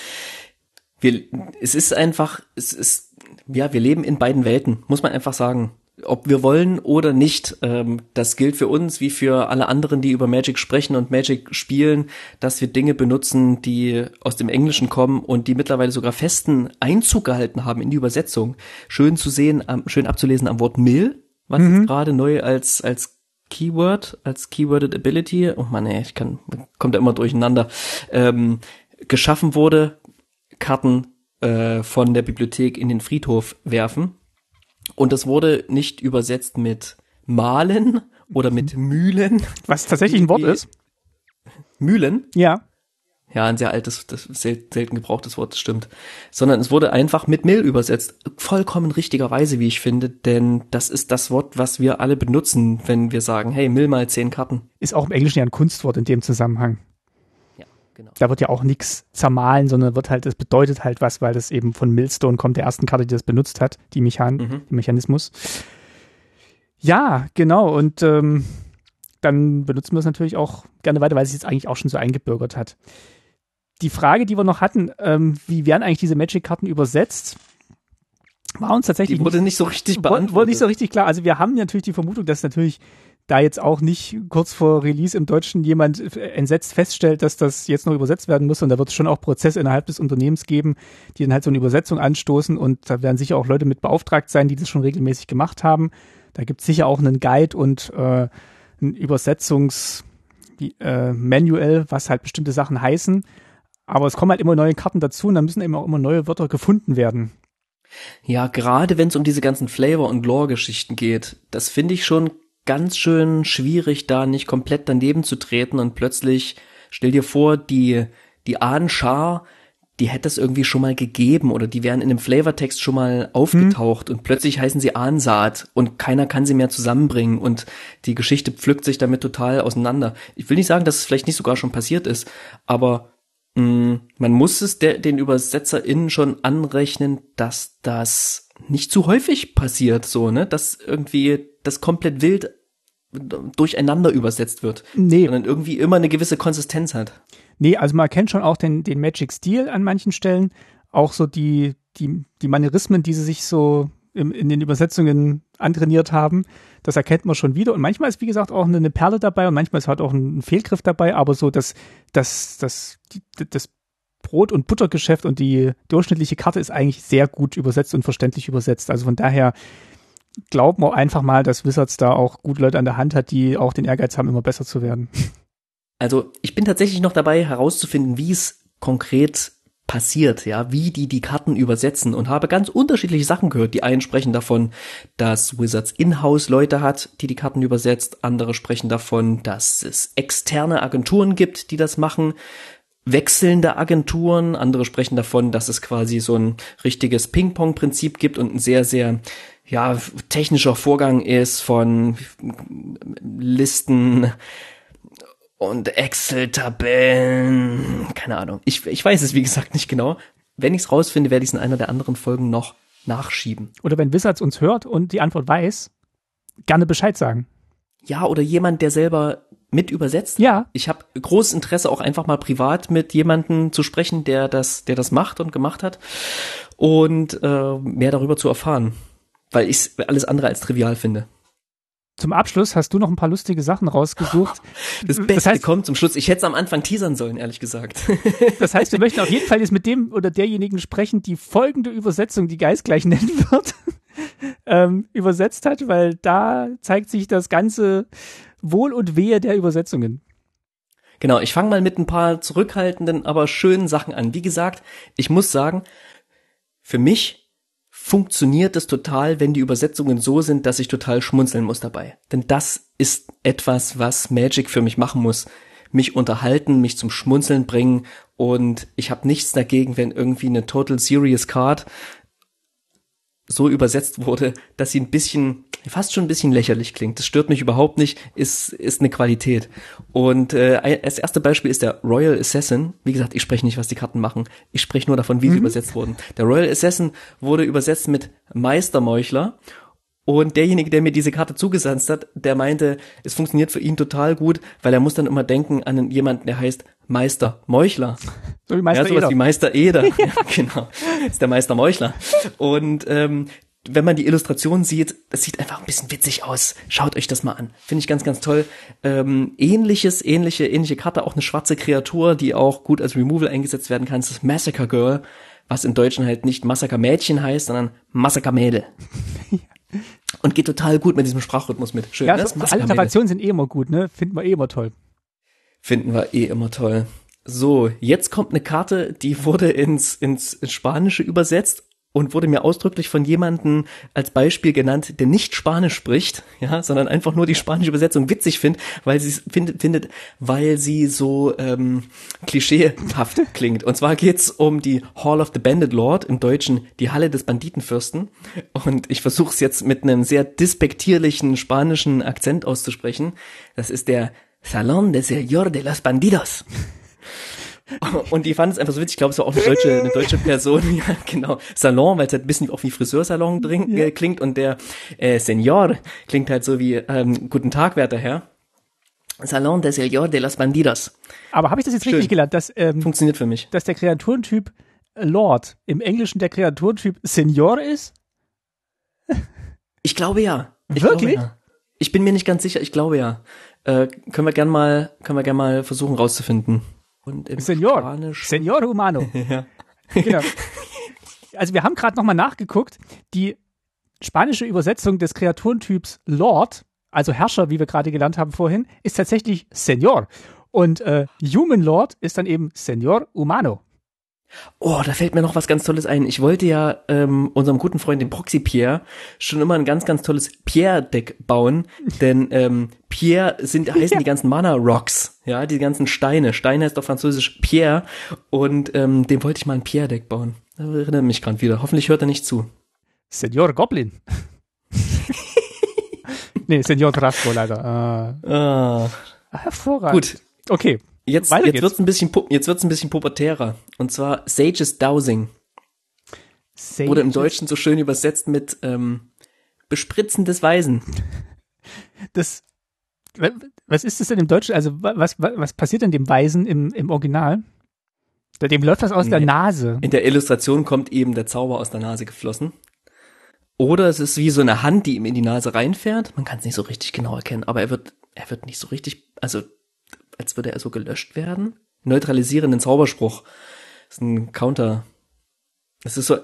Wir, es ist einfach, es ist, ja, wir leben in beiden Welten, muss man einfach sagen. Ob wir wollen oder nicht, ähm, das gilt für uns wie für alle anderen, die über Magic sprechen und Magic spielen, dass wir Dinge benutzen, die aus dem Englischen kommen und die mittlerweile sogar festen Einzug gehalten haben in die Übersetzung. Schön zu sehen, schön abzulesen am Wort Mill, was jetzt gerade neu als, als Keyword, als Keyworded Ability, oh Mann, ey, ich kann, kommt da immer durcheinander, ähm, geschaffen wurde, Karten äh, von der Bibliothek in den Friedhof werfen. Und das wurde nicht übersetzt mit Malen oder mit Mühlen. Was tatsächlich ein Wort ist. Mühlen? Ja. Ja, ein sehr altes, das sel selten gebrauchtes Wort, das stimmt. Sondern es wurde einfach mit Mill übersetzt. Vollkommen richtigerweise, wie ich finde, denn das ist das Wort, was wir alle benutzen, wenn wir sagen, hey, Mill mal zehn Karten. Ist auch im Englischen ja ein Kunstwort in dem Zusammenhang. Genau. Da wird ja auch nichts zermahlen, sondern wird halt, es bedeutet halt was, weil das eben von Millstone kommt, der ersten Karte, die das benutzt hat, die Mechan Mhm. Mechanismus. Ja, genau. Und ähm, dann benutzen wir es natürlich auch gerne weiter, weil es sich jetzt eigentlich auch schon so eingebürgert hat. Die Frage, die wir noch hatten, ähm, wie werden eigentlich diese Magic-Karten übersetzt, war uns tatsächlich Die wurde nicht so richtig beantwortet. Wurde nicht so richtig klar. Also wir haben natürlich die Vermutung, dass natürlich da jetzt auch nicht kurz vor Release im Deutschen jemand entsetzt feststellt, dass das jetzt noch übersetzt werden muss. Und da wird es schon auch Prozesse innerhalb des Unternehmens geben, die dann halt so eine Übersetzung anstoßen. Und da werden sicher auch Leute mit beauftragt sein, die das schon regelmäßig gemacht haben. Da gibt es sicher auch einen Guide und äh, ein Übersetzungs äh, was halt bestimmte Sachen heißen. Aber es kommen halt immer neue Karten dazu und dann müssen eben auch immer neue Wörter gefunden werden. Ja, gerade wenn es um diese ganzen Flavor- und Lore-Geschichten geht, das finde ich schon ganz schön schwierig, da nicht komplett daneben zu treten und plötzlich, stell dir vor, die, die Ahnenschar, die hätte es irgendwie schon mal gegeben oder die wären in einem Flavortext schon mal aufgetaucht und plötzlich heißen sie Ahnsaat und keiner kann sie mehr zusammenbringen und die Geschichte pflückt sich damit total auseinander. Ich will nicht sagen, dass es vielleicht nicht sogar schon passiert ist, aber mh, man muss es der, den ÜbersetzerInnen schon anrechnen, dass das nicht zu häufig passiert, so, ne, dass irgendwie das komplett wild durcheinander übersetzt wird, Nee, sondern irgendwie immer eine gewisse Konsistenz hat. Nee, also man kennt schon auch den, den Magic-Stil an manchen Stellen. Auch so die, die, die Manierismen, die sie sich so im, in den Übersetzungen antrainiert haben. Das erkennt man schon wieder. Und manchmal ist, wie gesagt, auch eine, eine Perle dabei und manchmal ist halt auch ein, ein Fehlgriff dabei. Aber so das, das, das, die, das Brot- und Buttergeschäft und die durchschnittliche Karte ist eigentlich sehr gut übersetzt und verständlich übersetzt. Also von daher glauben einfach mal, dass Wizards da auch gut Leute an der Hand hat, die auch den Ehrgeiz haben, immer besser zu werden. Also ich bin tatsächlich noch dabei herauszufinden, wie es konkret passiert, ja, wie die die Karten übersetzen und habe ganz unterschiedliche Sachen gehört. Die einen sprechen davon, dass Wizards in-house Leute hat, die die Karten übersetzt. Andere sprechen davon, dass es externe Agenturen gibt, die das machen. Wechselnde Agenturen. Andere sprechen davon, dass es quasi so ein richtiges Ping-Pong-Prinzip gibt und ein sehr, sehr ja, technischer Vorgang ist von Listen, und Excel-Tabellen, keine Ahnung. Ich, ich weiß es, wie gesagt, nicht genau. Wenn ich es rausfinde, werde ich es in einer der anderen Folgen noch nachschieben. Oder wenn Wizards uns hört und die Antwort weiß, gerne Bescheid sagen. Ja, oder jemand, der selber mit übersetzt. Ja. Ich habe großes Interesse, auch einfach mal privat mit jemandem zu sprechen, der das, der das macht und gemacht hat und äh, mehr darüber zu erfahren, weil ich es alles andere als trivial finde. Zum Abschluss hast du noch ein paar lustige Sachen rausgesucht. <laughs> Das Beste das heißt, kommt zum Schluss. Ich hätte es am Anfang teasern sollen, ehrlich gesagt. <laughs> Das heißt, wir möchten auf jeden Fall jetzt mit dem oder derjenigen sprechen, die folgende Übersetzung, die Geist gleich nennen wird, <laughs> ähm, übersetzt hat, weil da zeigt sich das ganze Wohl und Wehe der Übersetzungen. Genau, ich fange mal mit ein paar zurückhaltenden, aber schönen Sachen an. Wie gesagt, ich muss sagen, für mich funktioniert es total, wenn die Übersetzungen so sind, dass ich total schmunzeln muss dabei. Denn das ist etwas, was Magic für mich machen muss. Mich unterhalten, mich zum Schmunzeln bringen und ich habe nichts dagegen, wenn irgendwie eine Total Serious Card so übersetzt wurde, dass sie ein bisschen, fast schon ein bisschen lächerlich klingt. Das stört mich überhaupt nicht, ist, ist eine Qualität. Und äh, das erste Beispiel ist der Royal Assassin. Wie gesagt, ich spreche nicht, was die Karten machen. Ich spreche nur davon, wie mhm. sie übersetzt wurden. Der Royal Assassin wurde übersetzt mit Meistermeuchler und derjenige, der mir diese Karte zugesandt hat, der meinte, es funktioniert für ihn total gut, weil er muss dann immer denken an jemanden, der heißt Meister Meuchler. So wie Meister ja, sowas Eder. wie Meister Eder. ja. <laughs> ja, genau. Das ist der Meister Meuchler. Und ähm, wenn man die Illustration sieht, das sieht einfach ein bisschen witzig aus. Schaut euch das mal an. Finde ich ganz, ganz toll. Ähm, ähnliches, ähnliche, ähnliche Karte, auch eine schwarze Kreatur, die auch gut als Removal eingesetzt werden kann. Das ist Massacre Girl, was im Deutschen halt nicht Massacre Mädchen heißt, sondern Massacre Mädel. <laughs> Und geht total gut mit diesem Sprachrhythmus mit. Schön, ja, ne? so, Alliterationen sind eh immer gut, ne? Finden wir eh immer toll. Finden wir eh immer toll. So, jetzt kommt eine Karte, die wurde ins, ins, ins Spanische übersetzt und wurde mir ausdrücklich von jemandem als Beispiel genannt, der nicht Spanisch spricht, ja, sondern einfach nur die spanische Übersetzung witzig findet, weil sie findet, findet, weil sie so ähm, klischeehaft <laughs> klingt. Und zwar geht's um die Hall of the Bandit Lord, im Deutschen die Halle des Banditenfürsten. Und ich versuche es jetzt mit einem sehr despektierlichen spanischen Akzent auszusprechen. Das ist der Salón de Señor de los Bandidos. <laughs> Und die fanden es einfach so witzig. Ich glaube, es war auch eine deutsche, eine deutsche Person. <laughs> Ja, genau. Salon, weil es halt ein bisschen auch wie Friseursalon drin, äh, klingt. Und der äh, Senor klingt halt so wie ähm, Guten Tag, werter Herr. Salon de Señor de los Bandidos. Aber habe ich das jetzt Schön. richtig gelernt? Dass, ähm, Funktioniert für mich. Dass der Kreaturentyp Lord im Englischen der Kreaturentyp Senor ist? Ich glaube ja. Ich Wirklich? Glaube, ja. Ich bin mir nicht ganz sicher. Ich glaube ja. Äh, können wir gern mal, können wir gern mal versuchen rauszufinden. Und im Senor, Spanisch. Senor Humano. <laughs> ja. Genau. Also wir haben gerade nochmal nachgeguckt. Die spanische Übersetzung des Kreaturentyps Lord, also Herrscher, wie wir gerade gelernt haben vorhin, ist tatsächlich Senor. Und äh, Human Lord ist dann eben Senor Humano. Oh, da fällt mir noch was ganz Tolles ein. Ich wollte ja ähm, unserem guten Freund, dem Proxy Pierre, schon immer ein ganz, ganz tolles Pierre-Deck bauen. <laughs> Denn ähm, Pierre sind, <laughs> heißen ja. die ganzen Mana-Rocks, ja, die ganzen Steine. Stein heißt auf Französisch Pierre. Und ähm, dem wollte ich mal ein Pierre-Deck bauen. Da erinnere mich gerade wieder. Hoffentlich hört er nicht zu. Senor Goblin. <laughs> nee, Senor Trasco leider. Äh, ah. Hervorragend. Gut. Okay, Jetzt, Weiter jetzt wird's ein bisschen, jetzt wird's ein bisschen pubertärer. Und zwar Sage's Dowsing. Sages. Wurde im Deutschen so schön übersetzt mit ähm, Bespritzen des Weisen. Das, was ist das denn im Deutschen? Also was, was, was passiert denn dem Weisen im, im Original? Dem läuft das aus nee. der Nase. In der Illustration kommt eben der Zauber aus der Nase geflossen. Oder es ist wie so eine Hand, die ihm in die Nase reinfährt. Man kann es nicht so richtig genau erkennen, aber er wird, er wird nicht so richtig, also als würde er so gelöscht werden. Neutralisierenden Zauberspruch. Das ist ein Counter. Das ist so,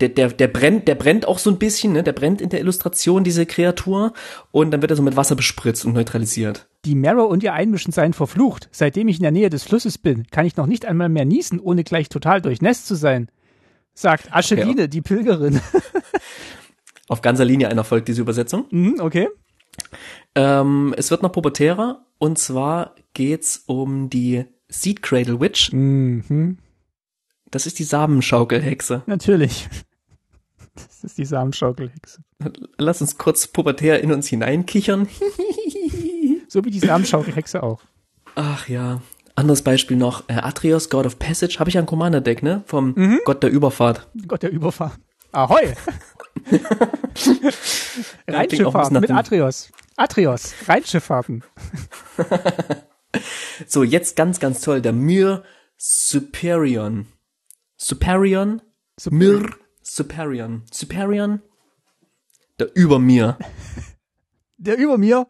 der, der, der brennt, der brennt auch so ein bisschen, ne? Der brennt in der Illustration, diese Kreatur. Und dann wird er so mit Wasser bespritzt und neutralisiert. Die Marrow und ihr Einmischen seien verflucht. Seitdem ich in der Nähe des Flusses bin, kann ich noch nicht einmal mehr niesen, ohne gleich total durchnässt zu sein. Sagt Ascheline, okay. die Pilgerin. <laughs> Auf ganzer Linie einer folgt diese Übersetzung. Mhm, okay. Ähm, es wird noch pubertärer und zwar geht's um die Seed Cradle Witch. Mhm. Das ist die Samenschaukelhexe. Natürlich. <laughs> Das ist die Samenschaukelhexe. Lass uns kurz pubertär in uns hineinkichern. <laughs> <laughs> so wie die Samenschaukelhexe auch. Ach ja. Anderes Beispiel noch, äh, Atrios, God of Passage, habe ich ein Commander-Deck, ne? Vom mhm. Gott der Überfahrt. Gott der Überfahrt. Ahoi! Rheinschifffahrten mit Atrios. Atrios, Rheinschifffahrten. <laughs> so, jetzt ganz, ganz toll, der Myr Superion. Superion? Super. Myr Superion. Superion? Der über mir. <laughs> Der über mir?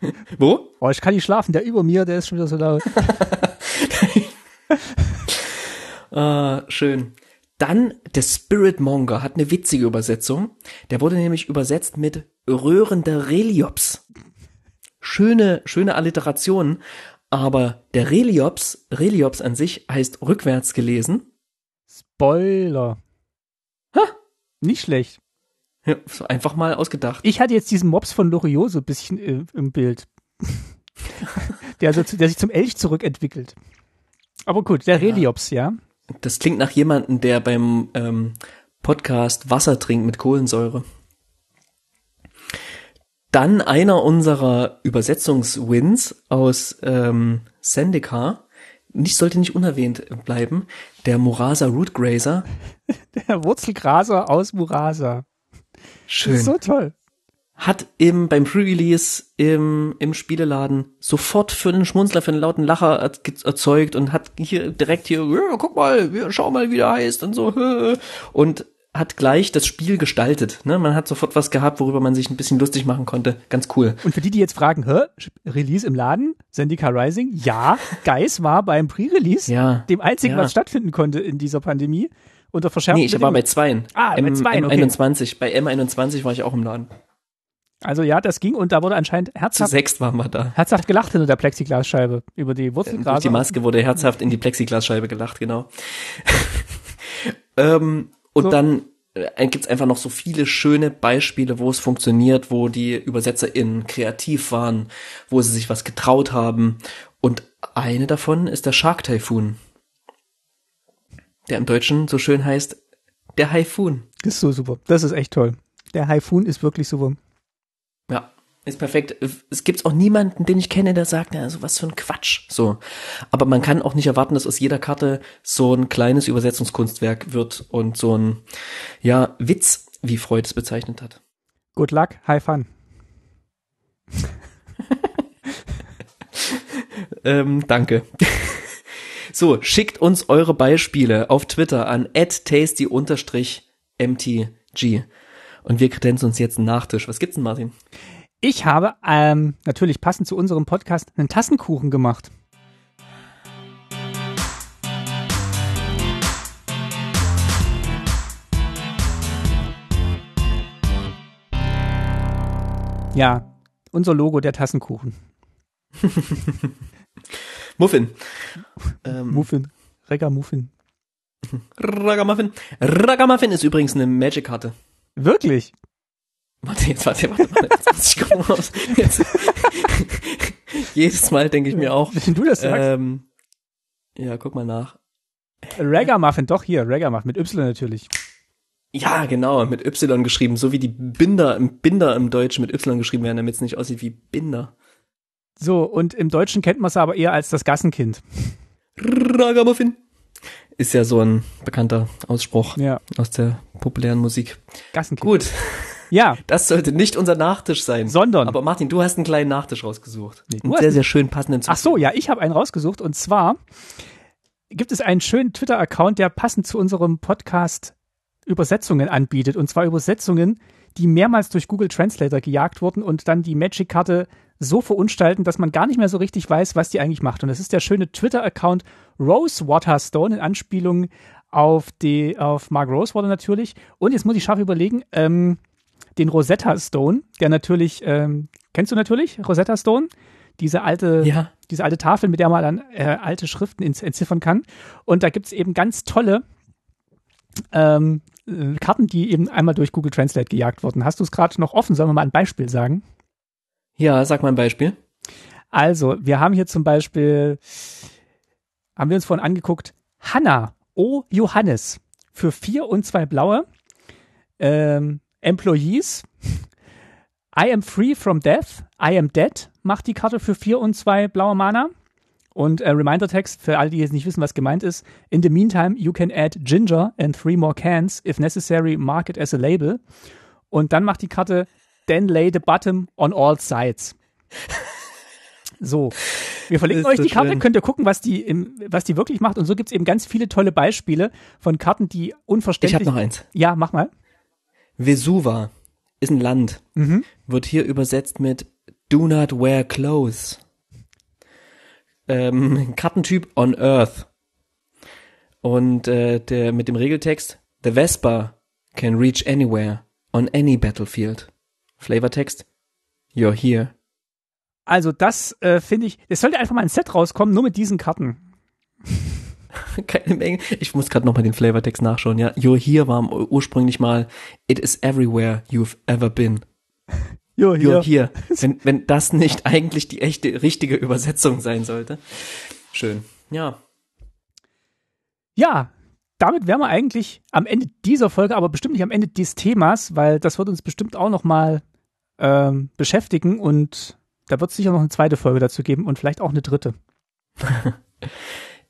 <laughs> Wo? Oh, ich kann nicht schlafen. Der über mir, der ist schon wieder so laut. ah, schön. Dann der Spirit Monger hat eine witzige Übersetzung. Der wurde nämlich übersetzt mit röhrender Reliops. Schöne, schöne Alliteration. Aber der Reliops, Reliops an sich heißt rückwärts gelesen. Spoiler. Ha? Nicht schlecht. Ja, einfach mal ausgedacht. Ich hatte jetzt diesen Mops von Loriot so ein bisschen äh, im Bild. <laughs> der, so, der sich zum Elch zurückentwickelt. Aber gut, der ja. Reliops, ja. Das klingt nach jemandem, der beim ähm, Podcast Wasser trinkt mit Kohlensäure. Dann einer unserer Übersetzungswins aus ähm, Sendika, nicht sollte nicht unerwähnt bleiben, der Murasa Rootgrazer. <laughs> Der Wurzelgraser aus Murasa. Schön. so toll hat im, beim Pre-Release im, im Spieleladen sofort für einen Schmunzler, für einen lauten Lacher erzeugt und hat hier direkt hier, guck mal, schau mal, wie der heißt und so, und hat gleich das Spiel gestaltet. Ne? Man hat sofort was gehabt, worüber man sich ein bisschen lustig machen konnte. Ganz cool. Und für die, die jetzt fragen, hä, Release im Laden, Zendika Rising? Ja, <laughs> Geis war beim Pre-Release, ja, dem einzigen, ja. was stattfinden konnte in dieser Pandemie. Unter verschärften Nee, ich war bei zweien. Ah, M, bei zweien, okay. M21. Bei M21 war ich auch im Laden. Also ja, das ging und da wurde anscheinend herzhaft, Zu sechst waren wir da. herzhaft gelacht hinter der Plexiglasscheibe über die Wurzelgraser. Durch die Maske wurde herzhaft in die Plexiglasscheibe gelacht, genau. <laughs> ähm, und so. dann äh, gibt's einfach noch so viele schöne Beispiele, wo es funktioniert, wo die ÜbersetzerInnen kreativ waren, wo sie sich was getraut haben. Und eine davon ist der Shark Typhoon. Der im Deutschen so schön heißt, der Haifun. Das ist so super. Das ist echt toll. Der Haifun ist wirklich super. Ja, ist perfekt. Es gibt auch niemanden, den ich kenne, der sagt, ja, so was für ein Quatsch. So. Aber man kann auch nicht erwarten, dass aus jeder Karte so ein kleines Übersetzungskunstwerk wird und so ein, ja, Witz, wie Freud es bezeichnet hat. Good luck, high fun. ähm, danke. <laughs> so, schickt uns eure Beispiele auf Twitter an tasty-mtg. Und wir kredenzen uns jetzt einen Nachtisch. Was gibt's denn, Martin? Ich habe ähm, natürlich passend zu unserem Podcast einen Tassenkuchen gemacht. Ja, unser Logo, der Tassenkuchen. <laughs> Muffin. <laughs> Ähm. Muffin. Ragamuffin. Ragamuffin. Ragamuffin ist übrigens eine Magic-Karte. Wirklich? Warte, jetzt, warte, warte, warte. Jetzt muss ich gucken, was jetzt. <laughs> Jedes Mal denke ich mir auch. Wenn du das sagst. Ähm, ja, guck mal nach. Ragamuffin, doch hier, Ragamuffin, mit Y natürlich. Ja, genau, mit Y geschrieben, so wie die Binder im Binder im Deutschen mit Y geschrieben werden, damit es nicht aussieht wie Binder. So, und im Deutschen kennt man es aber eher als das Gassenkind. Ragamuffin. Ist ja so ein bekannter Ausspruch ja. aus der populären Musik. Gassenkind. Gut. Ja. <laughs> Das sollte nicht unser Nachtisch sein. Sondern. Aber Martin, du hast einen kleinen Nachtisch rausgesucht. Nee, einen sehr, sehr schön passenden Ach so, ja, ich habe einen rausgesucht. Und zwar gibt es einen schönen Twitter-Account, der passend zu unserem Podcast Übersetzungen anbietet. Und zwar Übersetzungen, die mehrmals durch Google Translator gejagt wurden und dann die Magic-Karte so verunstalten, dass man gar nicht mehr so richtig weiß, was die eigentlich macht. Und das ist der schöne Twitter-Account Rose Waterstone in Anspielung auf die, auf Mark Rosewater natürlich. Und jetzt muss ich scharf überlegen, ähm, den Rosetta Stone, der natürlich, ähm, kennst du natürlich Rosetta Stone? Diese alte, Ja. diese alte Tafel, mit der man dann äh, alte Schriften entziffern kann. Und da gibt's eben ganz tolle ähm, äh, Karten, die eben einmal durch Google Translate gejagt wurden. Hast du es gerade noch offen? Sollen wir mal ein Beispiel sagen? Ja, sag mal ein Beispiel. Also, wir haben hier zum Beispiel, haben wir uns vorhin angeguckt, Hanna O. Johannes für vier und zwei blaue. Ähm, Employees. I am free from death. I am dead macht die Karte für vier und zwei blaue Mana. Und äh, Reminder-Text für alle, die jetzt nicht wissen, was gemeint ist. In the meantime, you can add Ginger and three more cans. If necessary, mark it as a label. Und dann macht die Karte Then lay the bottom on all sides. So, wir verlinken euch die Karte, schön. könnt ihr gucken, was die, im, was die wirklich macht. Und so gibt's eben ganz viele tolle Beispiele von Karten, die Ich unverständlich. habe noch eins. Ja, mach mal. Vesuva ist ein Land. Mhm. Wird hier übersetzt mit Do not wear clothes. Ähm, Kartentyp on Earth. Und äh, der mit dem Regeltext The Vespa can reach anywhere on any battlefield. Flavortext You're here. Also das äh, finde ich, es sollte einfach mal ein Set rauskommen, nur mit diesen Karten. <laughs> Keine Menge. Ich muss gerade nochmal den Flavortext nachschauen. Ja, You're here war ursprünglich mal It is everywhere you've ever been. <laughs> Jo, You're here. <laughs> Wenn, wenn das nicht eigentlich die echte, richtige Übersetzung sein sollte. Schön. Ja. Ja, damit wären wir eigentlich am Ende dieser Folge, aber bestimmt nicht am Ende des Themas, weil das wird uns bestimmt auch noch mal ähm, beschäftigen und da wird es sicher noch eine zweite Folge dazu geben und vielleicht auch eine dritte. <laughs>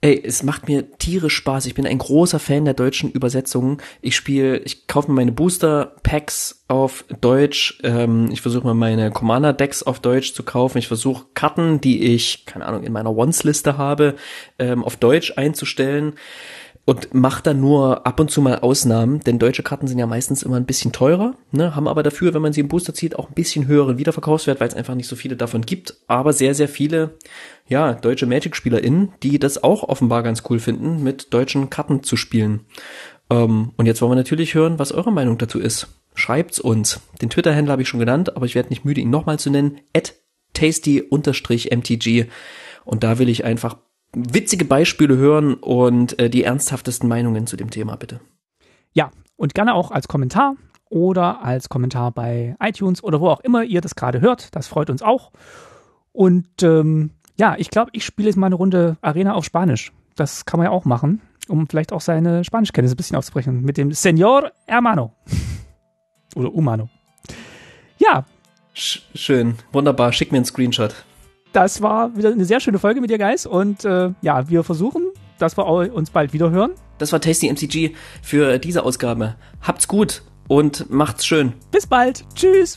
Ey, es macht mir tierisch Spaß. Ich bin ein großer Fan der deutschen Übersetzungen. Ich spiele, ich kaufe mir meine Booster Packs auf Deutsch. Ähm, ich versuche mir meine Commander Decks auf Deutsch zu kaufen. Ich versuche Karten, die ich, keine Ahnung, in meiner Once-Liste habe, ähm, auf Deutsch einzustellen. Und mache dann nur ab und zu mal Ausnahmen, denn deutsche Karten sind ja meistens immer ein bisschen teurer, ne, haben aber dafür, wenn man sie im Booster zieht, auch ein bisschen höheren Wiederverkaufswert, weil es einfach nicht so viele davon gibt. Aber sehr, sehr viele, ja, deutsche Magic-SpielerInnen, die das auch offenbar ganz cool finden, mit deutschen Karten zu spielen. Ähm, und jetzt wollen wir natürlich hören, was eure Meinung dazu ist. Schreibt's uns. Den Twitter-Händler habe ich schon genannt, aber ich werde nicht müde, ihn nochmal zu nennen. At tasty-mtg. Und da will ich einfach witzige Beispiele hören und äh, die ernsthaftesten Meinungen zu dem Thema, bitte. Ja, und gerne auch als Kommentar oder als Kommentar bei iTunes oder wo auch immer ihr das gerade hört. Das freut uns auch. Und ähm, ja, ich glaube, ich spiele jetzt mal eine Runde Arena auf Spanisch. Das kann man ja auch machen, um vielleicht auch seine Spanischkenntnisse ein bisschen aufzubrechen. Mit dem Señor Hermano. Oder Humano. Ja, Sch schön, wunderbar. Schick mir einen Screenshot. Das war wieder eine sehr schöne Folge mit dir, Guys. Und äh, ja, wir versuchen, dass wir uns bald wieder hören. Das war Tasty MCG für diese Ausgabe. Habt's gut und macht's schön. Bis bald. Tschüss.